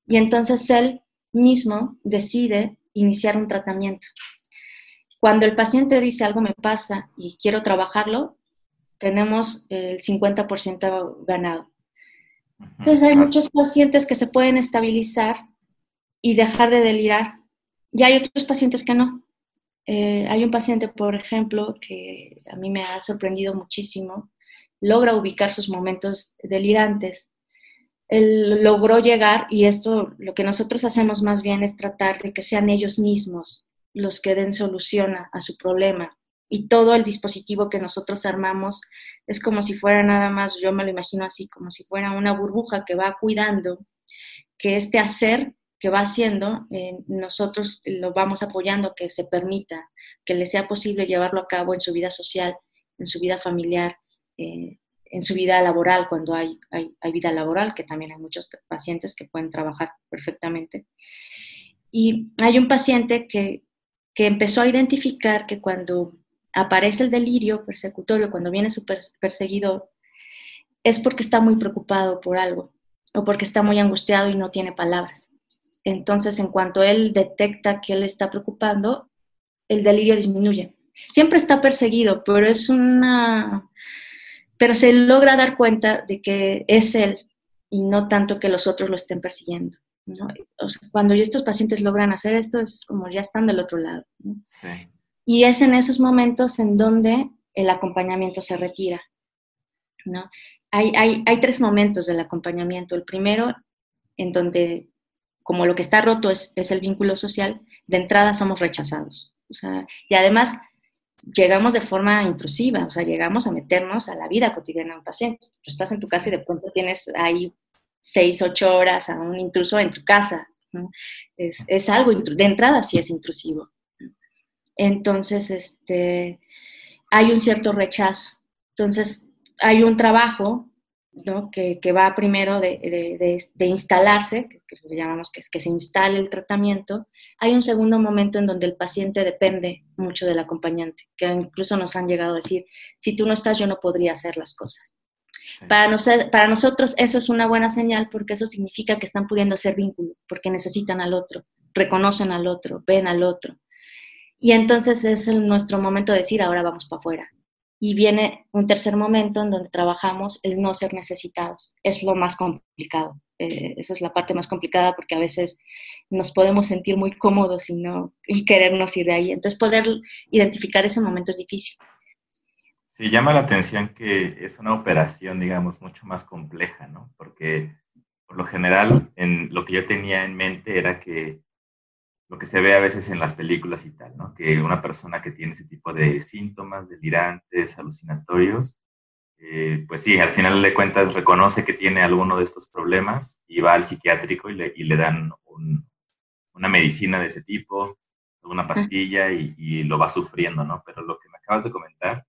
y entonces él mismo decide iniciar un tratamiento. Cuando el paciente dice algo me pasa y quiero trabajarlo, tenemos el 50% ganado. Entonces hay muchos pacientes que se pueden estabilizar y dejar de delirar. Y hay otros pacientes que no. Eh, hay un paciente, por ejemplo, que a mí me ha sorprendido muchísimo, logra ubicar sus momentos delirantes. Él logró llegar, y esto lo que nosotros hacemos más bien es tratar de que sean ellos mismos los que den solución a, su problema. Y todo el dispositivo que nosotros armamos es como si fuera nada más, yo me lo imagino así, como si fuera una burbuja que va cuidando que este hacer que va haciendo, eh, nosotros lo vamos apoyando, que se permita, que le sea posible llevarlo a cabo en su vida social, en su vida familiar, eh, en su vida laboral, cuando hay, hay, vida laboral, que también hay muchos pacientes que pueden trabajar perfectamente. Y hay un paciente que, que empezó a identificar que cuando aparece el delirio persecutorio, cuando viene su perseguidor, es porque está muy preocupado por algo o porque está muy angustiado y no tiene palabras. Entonces, en cuanto él detecta que él está preocupando, el delirio disminuye. Siempre está perseguido, pero es una... Pero se logra dar cuenta de que es él y no tanto que los otros lo estén persiguiendo. cuando estos pacientes logran hacer esto, es como ya están del otro lado. Y es en esos momentos en donde el acompañamiento se retira. ¿no? Hay, tres momentos del acompañamiento. El primero, en donde como lo que está roto es, el vínculo social, de entrada somos rechazados. y además llegamos de forma intrusiva, o sea, llegamos a meternos a la vida cotidiana de un paciente. Estás en tu casa y de pronto tienes ahí seis, ocho horas a un intruso en tu casa. Es, algo, de entrada sí es intrusivo. Entonces, este, hay un cierto rechazo. Entonces, hay un trabajo que, va primero de, instalarse, que, llamamos que, que se instale el tratamiento, hay un segundo momento en donde el paciente depende mucho del acompañante, que incluso nos han llegado a decir, si tú no estás, yo no podría hacer las cosas. Para, para nosotros eso es una buena señal porque eso significa que están pudiendo hacer vínculo, porque necesitan al otro, reconocen al otro, ven al otro. Y entonces es nuestro momento de decir, ahora vamos para afuera, y viene un tercer momento en donde trabajamos el no ser necesitados. Es lo más complicado. Eh, esa es la parte más complicada porque a veces nos podemos sentir muy cómodos y, no, querernos ir de ahí. Entonces poder identificar ese momento es difícil. Sí, llama la atención que es una operación, digamos, mucho más compleja, ¿no? Porque por lo general, en lo que yo tenía en mente era que lo que se ve a veces en las películas y tal, ¿no? Que una persona que tiene ese tipo de síntomas delirantes, alucinatorios, eh, pues sí, al final de cuentas reconoce que tiene alguno de estos problemas y va al psiquiátrico y le, y le dan una medicina de ese tipo, una pastilla y, y, lo va sufriendo, ¿no? Pero lo que me acabas de comentar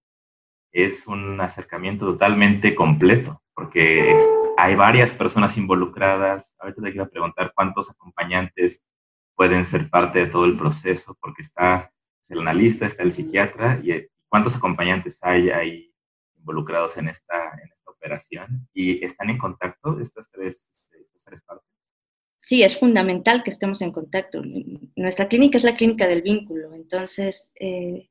es un acercamiento totalmente completo, porque hay varias personas involucradas. Ahorita te quiero preguntar cuántos acompañantes pueden ser parte de todo el proceso, porque está el analista, está el psiquiatra, y eh, cuántos acompañantes hay ahí involucrados en esta, en esta operación, y están en contacto estas tres, estas tres partes. Sí, es fundamental que estemos en contacto. Nuestra clínica es la clínica del vínculo, entonces eh,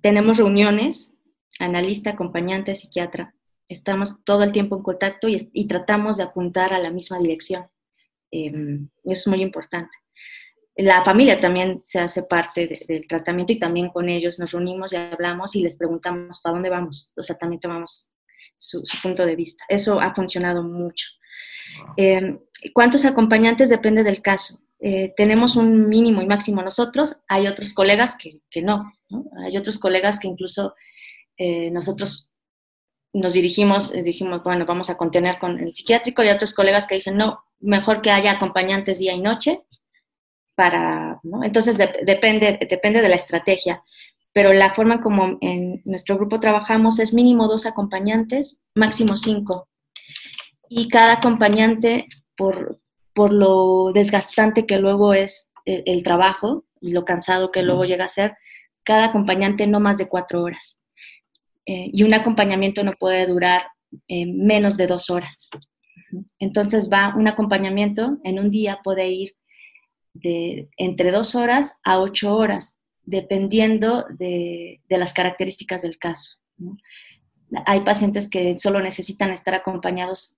tenemos reuniones, analista, acompañante, psiquiatra. Estamos todo el tiempo en contacto y, tratamos de apuntar a la misma dirección. Em, eso es muy importante la familia también se hace parte del tratamiento y también con ellos nos reunimos y hablamos y les preguntamos para dónde vamos. O sea, también tomamos su, punto de vista. Eso ha funcionado mucho. Em, ¿Cuántos acompañantes? Depende del caso. Eh, tenemos un mínimo y máximo nosotros, hay otros colegas que, no, Hay otros colegas que incluso eh, nosotros nos dirigimos, dijimos, bueno, vamos a contener con el psiquiátrico y otros colegas que dicen, no, mejor que haya acompañantes día y noche para, ¿no? Entonces depende, depende de la estrategia, pero la forma como en nuestro grupo trabajamos es mínimo dos acompañantes, máximo cinco. Y cada acompañante, por, por lo desgastante que luego es el, trabajo y lo cansado que luego llega a ser, cada acompañante no más de cuatro horas. Eh, y un acompañamiento no puede durar eh, menos de dos horas. Entonces va un acompañamiento en un día puede ir de entre dos horas a ocho horas, dependiendo de, las características del caso. Hay pacientes que solo necesitan estar acompañados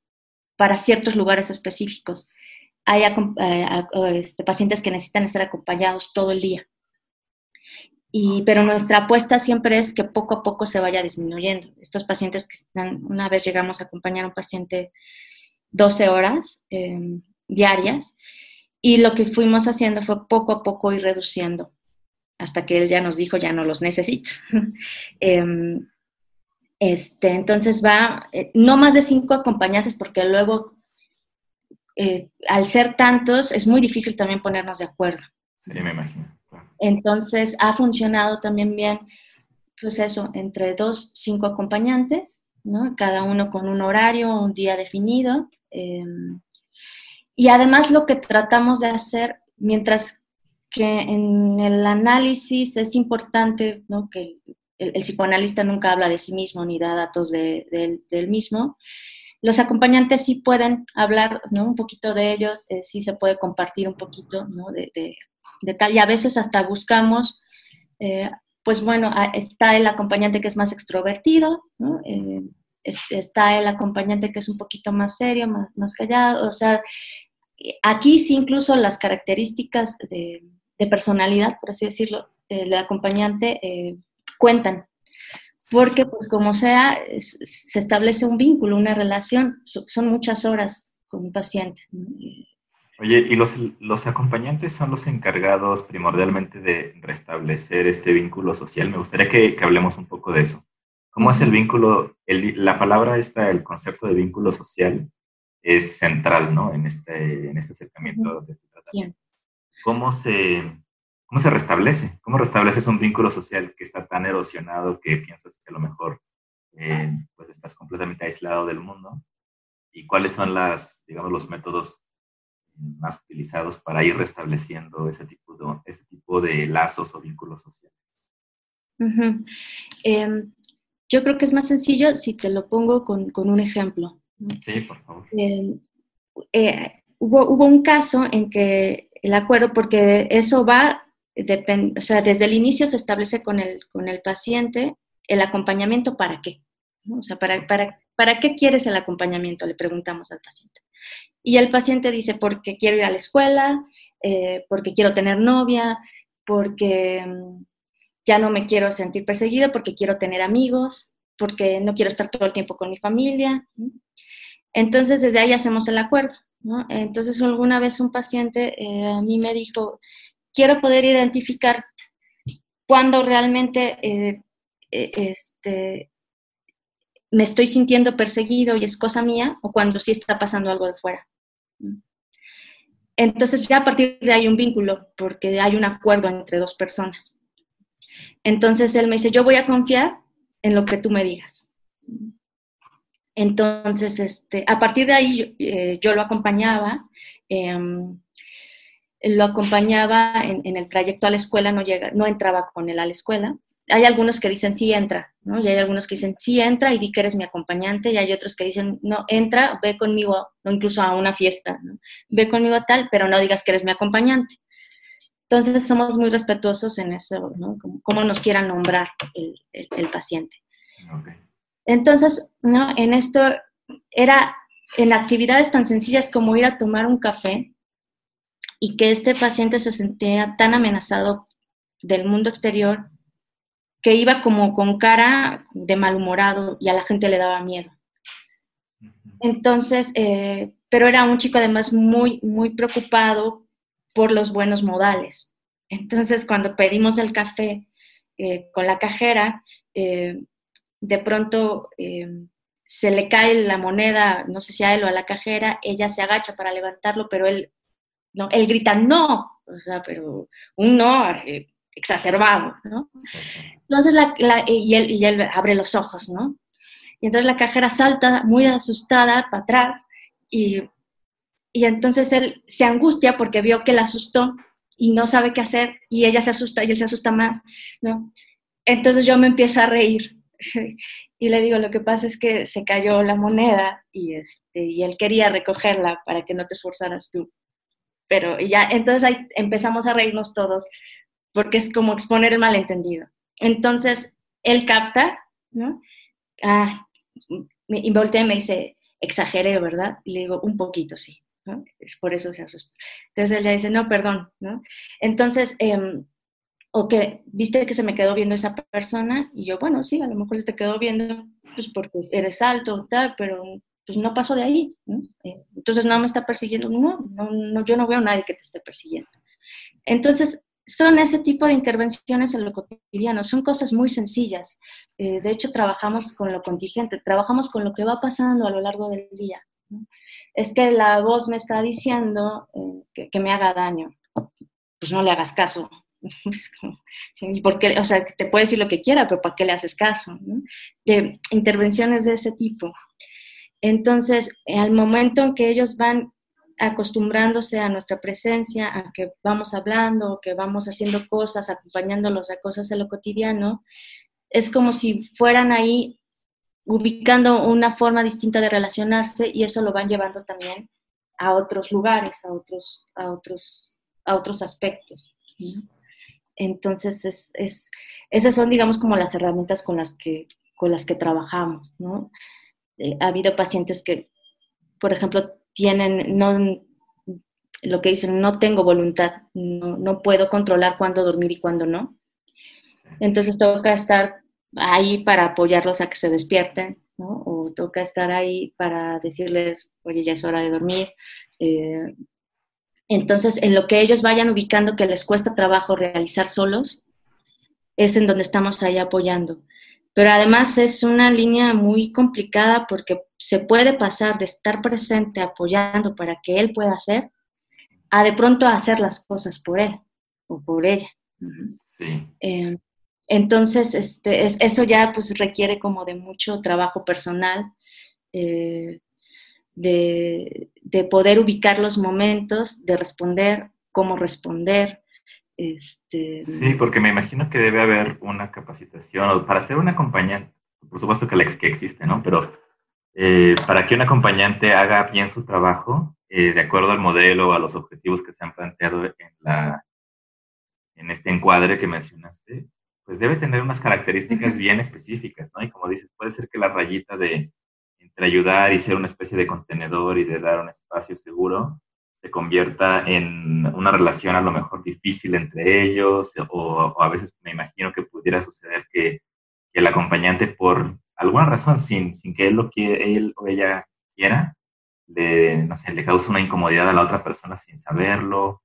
para ciertos lugares específicos. Hay eh, este, pacientes que necesitan estar acompañados todo el día. Y, pero nuestra apuesta siempre es que poco a poco se vaya disminuyendo. Estos pacientes que están, una vez llegamos a acompañar a un paciente 12 horas em, diarias y lo que fuimos haciendo fue poco a poco ir reduciendo hasta que él ya nos dijo ya no los necesito. Em, este, entonces va, eh, no más de cinco acompañantes porque luego eh, al ser tantos es muy difícil también ponernos de acuerdo. Sí, me imagino. Entonces ha funcionado también bien, pues eso, entre dos, cinco acompañantes, ¿no? cada uno con un horario, un día definido. Em, y además lo que tratamos de hacer, mientras que en el análisis es importante ¿no? que el, psicoanalista nunca habla de sí mismo ni da datos de, del mismo, los acompañantes sí pueden hablar ¿no? un poquito de ellos, eh, sí se puede compartir un poquito ¿no? de, de, tal, y a veces hasta buscamos, eh, pues bueno, está el acompañante que es más extrovertido, ¿no? Eh, está el acompañante que es un poquito más serio, más, callado, o sea, aquí sí incluso las características de, personalidad, por así decirlo, del acompañante eh, cuentan, porque pues como sea, se establece un vínculo, una relación, son muchas horas con un paciente. Oye, ¿y los acompañantes son los encargados primordialmente de restablecer este vínculo social? Me gustaría que hablemos un poco de eso. ¿Cómo es el vínculo? la palabra esta, el concepto de vínculo social, es central, ¿no? En este, en este acercamiento de este tratamiento. ¿Cómo se, ¿Cómo se restablece? ¿Cómo restableces un vínculo social que está tan erosionado que piensas que a lo mejor eh, pues estás completamente aislado del mundo? ¿Y cuáles son las, digamos, los métodos más utilizados para ir restableciendo ese tipo de, ese tipo de lazos o vínculos sociales? Yo creo que es más sencillo si te lo pongo con, un ejemplo. Sí, por favor. Eh, eh, hubo, un caso en que el acuerdo, porque eso va, o sea, desde el inicio se establece con el, con el paciente el acompañamiento para qué. O sea, para, para, ¿para qué quieres el acompañamiento? Le preguntamos al paciente. Y el paciente dice, porque quiero ir a la escuela, eh, porque quiero tener novia, porque mm, ya no me quiero sentir perseguido porque quiero tener amigos, porque no quiero estar todo el tiempo con mi familia. Entonces, desde ahí hacemos el acuerdo. Entonces, alguna vez un paciente eh, a mí me dijo, quiero poder identificar cuando realmente eh, eh, este, me estoy sintiendo perseguido y es cosa mía o cuando sí está pasando algo de fuera. Entonces ya a partir de ahí un vínculo, porque hay un acuerdo entre dos personas. Entonces él me dice, yo voy a confiar en lo que tú me digas. Entonces, este, a partir de ahí eh, yo lo acompañaba, em, lo acompañaba en, el trayecto a la escuela, no, llega, no entraba con él a la escuela. Hay algunos que dicen sí entra. Y hay algunos que dicen sí entra y di que eres mi acompañante, y hay otros que dicen no entra, ve conmigo, no incluso a una fiesta, ve conmigo a tal, pero no digas que eres mi acompañante. Entonces somos muy respetuosos en eso, ¿no? Como, nos quiera nombrar el, paciente. Entonces, ¿no? En esto era en actividades tan sencillas como ir a tomar un café y que este paciente se sentía tan amenazado del mundo exterior que iba como con cara de malhumorado y a la gente le daba miedo. Entonces, eh, pero era un chico además muy, muy preocupado por los buenos modales. Entonces, cuando pedimos el café eh, con la cajera, eh, de pronto eh, se le cae la moneda, no sé si a él o a la cajera, ella se agacha para levantarlo, pero él, no, él grita no, o sea, pero un no eh, exacerbado, ¿no? Entonces, la, y, él, y él abre los ojos, ¿no? Y entonces la cajera salta muy asustada para atrás y, y entonces él se angustia porque vio que la asustó y no sabe qué hacer y ella se asusta y él se asusta más, ¿no? Entonces yo me empiezo a reír y le digo, lo que pasa es que se cayó la moneda y, este, y él quería recogerla para que no te esforzaras tú. Pero ya, entonces ahí empezamos a reírnos todos porque es como exponer el malentendido. Entonces, él capta, ¿no? Ah, y voltea y me dice, exageré, ¿verdad? Y le digo, un poquito, sí. Es por eso se asustó. Entonces él dice, no, perdón. Entonces, eh, o que viste que se me quedó viendo esa persona y yo, bueno, sí, a lo mejor se te quedó viendo pues porque eres alto, tal, pero pues no pasó de ahí. ¿no? Eh, entonces no me está persiguiendo, no, no, yo no veo nadie que te esté persiguiendo. Entonces, son ese tipo de intervenciones en lo cotidiano, son cosas muy sencillas. Eh, de hecho, trabajamos con lo contingente, trabajamos con lo que va pasando a lo largo del día. Es que la voz me está diciendo eh, que, me haga daño. Pues no le hagas caso, ¿Y por qué? O sea, te puede decir lo que quiera, pero ¿para qué le haces caso? De intervenciones de ese tipo. Entonces, al momento en que ellos van acostumbrándose a nuestra presencia, a que vamos hablando, que vamos haciendo cosas, acompañándolos a cosas de lo cotidiano, es como si fueran ahí ubicando una forma distinta de relacionarse y eso lo van llevando también a otros lugares, a otros, a otros, a otros aspectos. Entonces, es, esas son, digamos, como las herramientas con las que, con las que trabajamos, ¿no? Eh, ha habido pacientes que, por ejemplo, tienen, no, lo que dicen, no tengo voluntad, no, puedo controlar cuándo dormir y cuándo no. Entonces toca estar ahí para apoyarlos a que se despierten, ¿no? O toca estar ahí para decirles, oye, ya es hora de dormir, eh, entonces, en lo que ellos vayan ubicando que les cuesta trabajo realizar solos, es en donde estamos ahí apoyando. Pero además es una línea muy complicada porque se puede pasar de estar presente apoyando para que él pueda hacer a de pronto hacer las cosas por él o por ella. Eh, entonces, este, eso ya pues requiere como de mucho trabajo personal. Eh, de, poder ubicar los momentos, de responder, cómo responder. Este... Sí, porque me imagino que debe haber una capacitación para ser un acompañante, por supuesto que, la, que existe, ¿no? Pero eh, para que un acompañante haga bien su trabajo, eh, de acuerdo al modelo o a los objetivos que se han planteado en, la, en este encuadre que mencionaste, pues debe tener unas características bien específicas, ¿no? Y como dices, puede ser que la rayita de, entre ayudar y ser una especie de contenedor y de dar un espacio seguro, se convierta en una relación a lo mejor difícil entre ellos o, a veces me imagino que pudiera suceder que, el acompañante por alguna razón, sin, sin que él, lo quiera, él o ella quiera, le, no sé, le causa una incomodidad a la otra persona sin saberlo.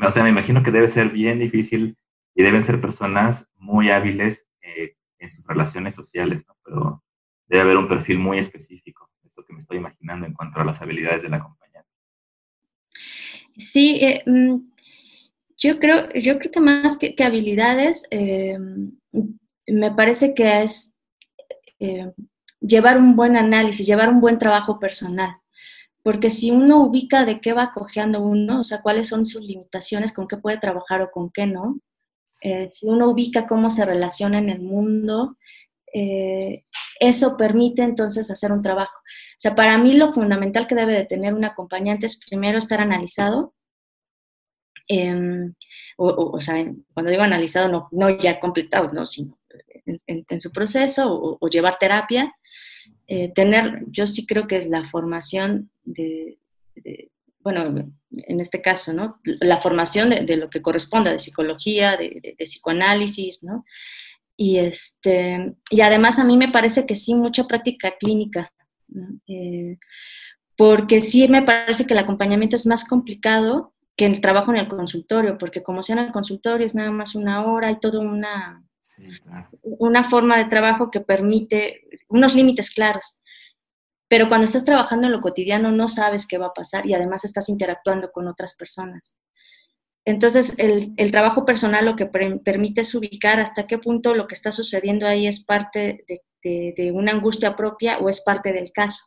O sea, me imagino que debe ser bien difícil y deben ser personas muy hábiles eh, en sus relaciones sociales. Pero debe haber un perfil muy específico, es lo que me estoy imaginando en cuanto a las habilidades del acompañante. Sí, eh, mm, yo, creo, yo creo que más que, habilidades, eh, me parece que es eh, llevar un buen análisis, llevar un buen trabajo personal. Porque si uno ubica de qué va cojeando uno, o sea, cuáles son sus limitaciones, con qué puede trabajar o con qué no, si uno ubica cómo se relaciona en el mundo, eh, eso permite entonces hacer un trabajo. O sea, para mí lo fundamental que debe de tener un acompañante es primero estar analizado, em, o, sea, cuando digo analizado, no, no ya completado, no, sino en, su proceso o, llevar terapia. Eh, tener, yo sí creo que es la formación de, bueno, en este caso, ¿no? La formación de, lo que corresponda, de psicología, de, de psicoanálisis, ¿no? Y, este, y además a mí me parece que sí, mucha práctica clínica, eh, porque sí me parece que el acompañamiento es más complicado que el trabajo en el consultorio, porque como sea en el consultorio es nada más una hora y toda una, una forma de trabajo que permite unos límites claros. Pero cuando estás trabajando en lo cotidiano no sabes qué va a pasar y además estás interactuando con otras personas. Entonces, el, trabajo personal lo que permite es ubicar hasta qué punto lo que está sucediendo ahí es parte de, una angustia propia o es parte del caso.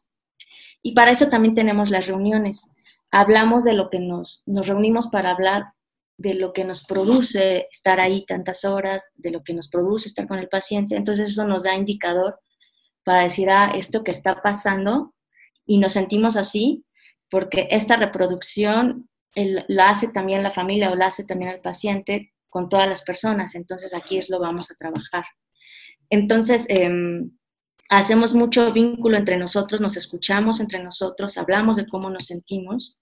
Y para eso también tenemos las reuniones. Hablamos de lo que nos, nos reunimos para hablar de lo que nos produce estar ahí tantas horas, de lo que nos produce estar con el paciente. Entonces eso nos da indicador para decir, ah, esto que está pasando y nos sentimos así porque esta reproducción la hace también la familia o la hace también el paciente con todas las personas. Entonces aquí es lo vamos a trabajar. Entonces, em, hacemos mucho vínculo entre nosotros, nos escuchamos entre nosotros, hablamos de cómo nos sentimos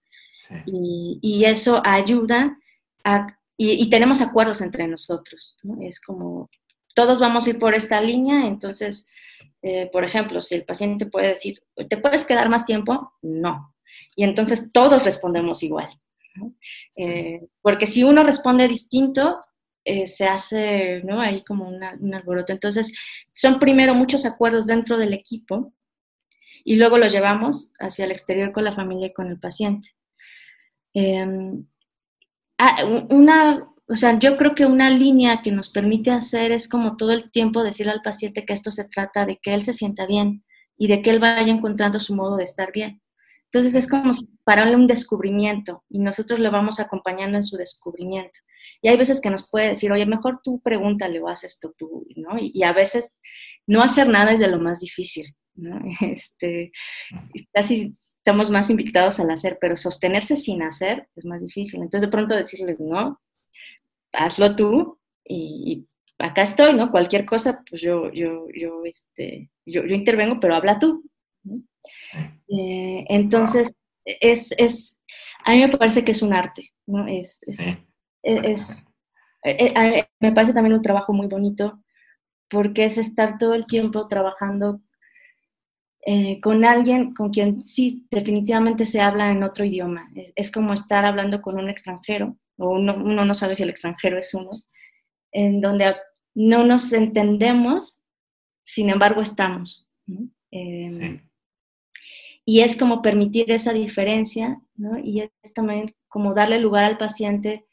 y, eso ayuda a, y, tenemos acuerdos entre nosotros. Es como, todos vamos a ir por esta línea, entonces, eh, por ejemplo, si el paciente puede decir, ¿te puedes quedar más tiempo? No. Y entonces todos respondemos igual. Eh, porque si uno responde distinto, eh, se hace ¿no? ahí como un alboroto. Entonces, son primero muchos acuerdos dentro del equipo y luego los llevamos hacia el exterior con la familia y con el paciente. Em, ah, una, o sea, yo creo que una línea que nos permite hacer es como todo el tiempo decirle al paciente que esto se trata de que él se sienta bien y de que él vaya encontrando su modo de estar bien. Entonces es como para un descubrimiento y nosotros lo vamos acompañando en su descubrimiento. Y hay veces que nos puede decir, oye, mejor tú pregúntale o haz esto tú, ¿no? Y, a veces no hacer nada es de lo más difícil, ¿no? Este, casi estamos más invitados al hacer, pero sostenerse sin hacer es más difícil. Entonces de pronto decirle, no, hazlo tú y, acá estoy, ¿no? Cualquier cosa, pues yo, yo, yo, este, yo, yo intervengo, pero habla tú. Eh, entonces, es, es, a mí me parece que es un arte, ¿no? Es, es, es eh, eh, me parece también un trabajo muy bonito porque es estar todo el tiempo trabajando con alguien con quien sí, definitivamente se habla en otro idioma. Es, como estar hablando con un extranjero, o uno, uno, no sabe si el extranjero es uno, en donde no nos entendemos, sin embargo estamos. Em, y es como permitir esa diferencia, ¿no? Y es también como darle lugar al paciente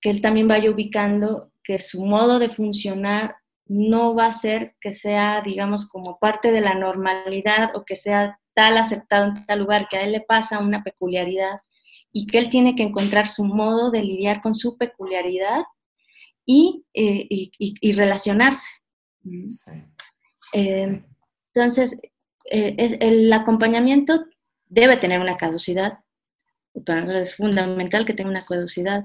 que él también vaya ubicando que su modo de funcionar no va a ser que sea, digamos, como parte de la normalidad o que sea tal aceptado en tal lugar, que a él le pasa una peculiaridad y que él tiene que encontrar su modo de lidiar con su peculiaridad y, eh, y, relacionarse. Eh, entonces, eh, el acompañamiento debe tener una caducidad. Para nosotros es fundamental que tenga una caducidad.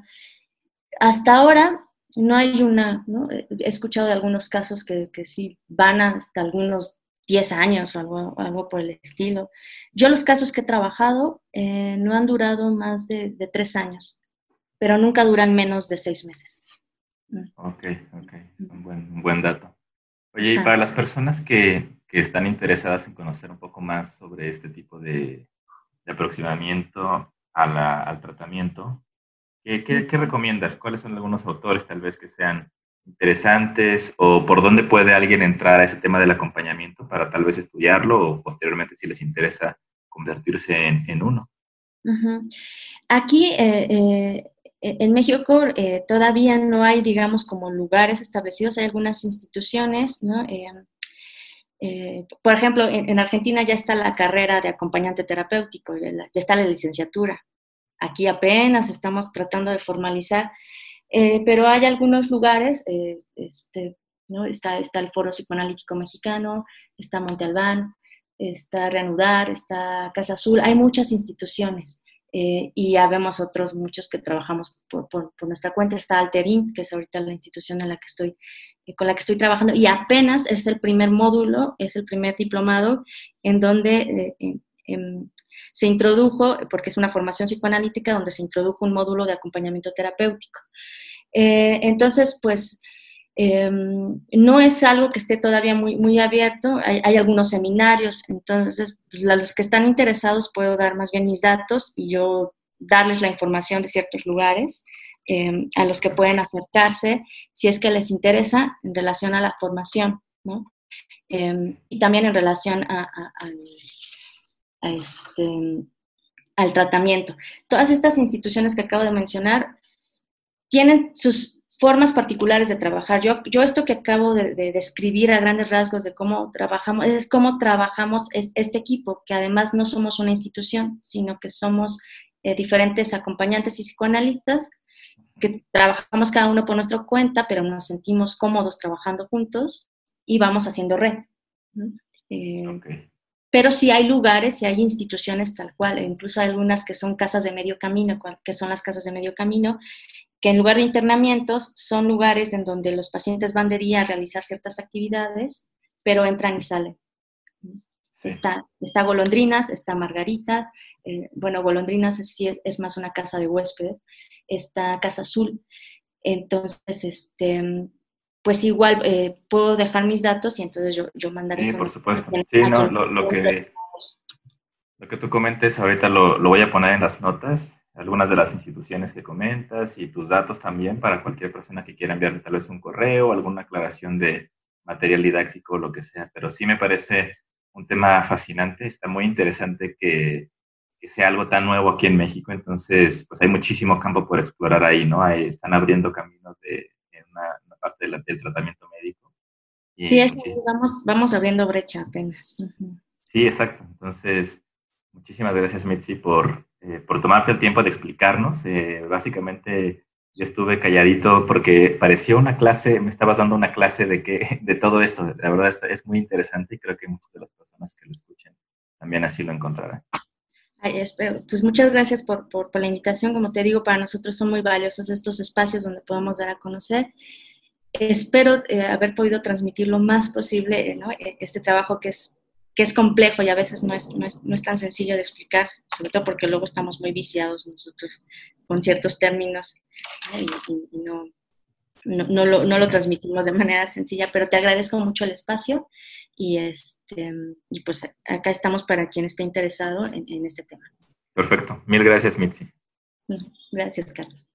Hasta ahora no hay una, he escuchado de algunos casos que, que sí van hasta algunos 10 años o algo, algo, por el estilo. Yo los casos que he trabajado eh, no han durado más de, de, 3 años, pero nunca duran menos de 6 meses. Mm. Ok, ok, es un buen, un buen dato. Oye, y para las personas que, que están interesadas en conocer un poco más sobre este tipo de, aproximamiento al tratamiento, ¿qué, ¿qué, recomiendas? ¿Cuáles son algunos autores tal vez que sean interesantes o por dónde puede alguien entrar a ese tema del acompañamiento para tal vez estudiarlo o posteriormente si les interesa convertirse en, uno? Aquí eh, eh, en México eh, todavía no hay, digamos, como lugares establecidos, hay algunas instituciones, ¿no? Por ejemplo, en, Argentina ya está la carrera de acompañante terapéutico, ya, está la licenciatura. Aquí apenas estamos tratando de formalizar, eh, pero hay algunos lugares, eh, este, ¿no? está, está el Foro Psicoanalítico Mexicano, está Monte Albán, está Reanudar, está Casa Azul, hay muchas instituciones. y ya vemos otros muchos que trabajamos por, por, nuestra cuenta. Está Alterin, que es ahorita la institución en la que estoy con la que estoy trabajando y apenas es el primer módulo, es el primer diplomado en donde eh, em, se introdujo, porque es una formación psicoanalítica, donde se introdujo un módulo de acompañamiento terapéutico. Eh, entonces, pues, em, no es algo que esté todavía muy, muy abierto, hay, algunos seminarios, entonces, pues, a los que están interesados puedo dar más bien mis datos y yo darles la información de ciertos lugares. Em, a los que pueden acercarse si es que les interesa en relación a la formación, y también en relación a, este, al tratamiento. Todas estas instituciones que acabo de mencionar tienen sus formas particulares de trabajar. Yo, yo esto que acabo de, describir a grandes rasgos de cómo trabajamos, es cómo trabajamos este equipo, que además no somos una institución, sino que somos eh, diferentes acompañantes y psicoanalistas que trabajamos cada uno por nuestra cuenta, pero nos sentimos cómodos trabajando juntos y vamos haciendo red. Eh, pero sí hay lugares, sí hay instituciones tal cual, e incluso hay algunas que son casas de medio camino, que son las casas de medio camino, que en lugar de internamientos son lugares en donde los pacientes van de día a realizar ciertas actividades, pero entran y salen. Está, está, Golondrinas, está Margarita, eh, bueno, Golondrinas es, es, más una casa de huésped, está Casa Azul. Entonces, este, pues igual eh, puedo dejar mis datos y entonces yo, yo mandaré. Sí, por supuesto. Sí, no, lo, que, lo que tú comentes ahorita lo, lo voy a poner en las notas algunas de las instituciones que comentas y tus datos también para cualquier persona que quiera enviarte tal vez un correo, alguna aclaración de material didáctico o lo que sea. Pero sí me parece un tema fascinante, está muy interesante que, que sea algo tan nuevo aquí en México, entonces pues hay muchísimo campo por explorar ahí, ¿no? Ahí están abriendo caminos de, parte del tratamiento médico. sí, es vamos, vamos abriendo brecha apenas. Sí, exacto. Entonces, muchísimas gracias, Mitzi, por eh, por tomarte el tiempo de explicarnos. Eh, básicamente yo estuve calladito porque pareció una clase, me estabas dando una clase de, que, de todo esto. La verdad es muy interesante y creo que muchas de las personas que lo escuchen también así lo encontrarán. Pues muchas gracias por, por, la invitación. Como te digo, para nosotros son muy valiosos estos espacios donde podemos dar a conocer. Espero eh, haber podido transmitir lo más posible este trabajo que es que es complejo y a veces no es, no es, no es tan sencillo de explicar, sobre todo porque luego estamos muy viciados nosotros con ciertos términos y, no, no, lo, no, lo, transmitimos de manera sencilla, pero te agradezco mucho el espacio y, este, y pues acá estamos para quien esté interesado en, en este tema. Perfecto. Mil gracias, Mitzi. Gracias, Carlos.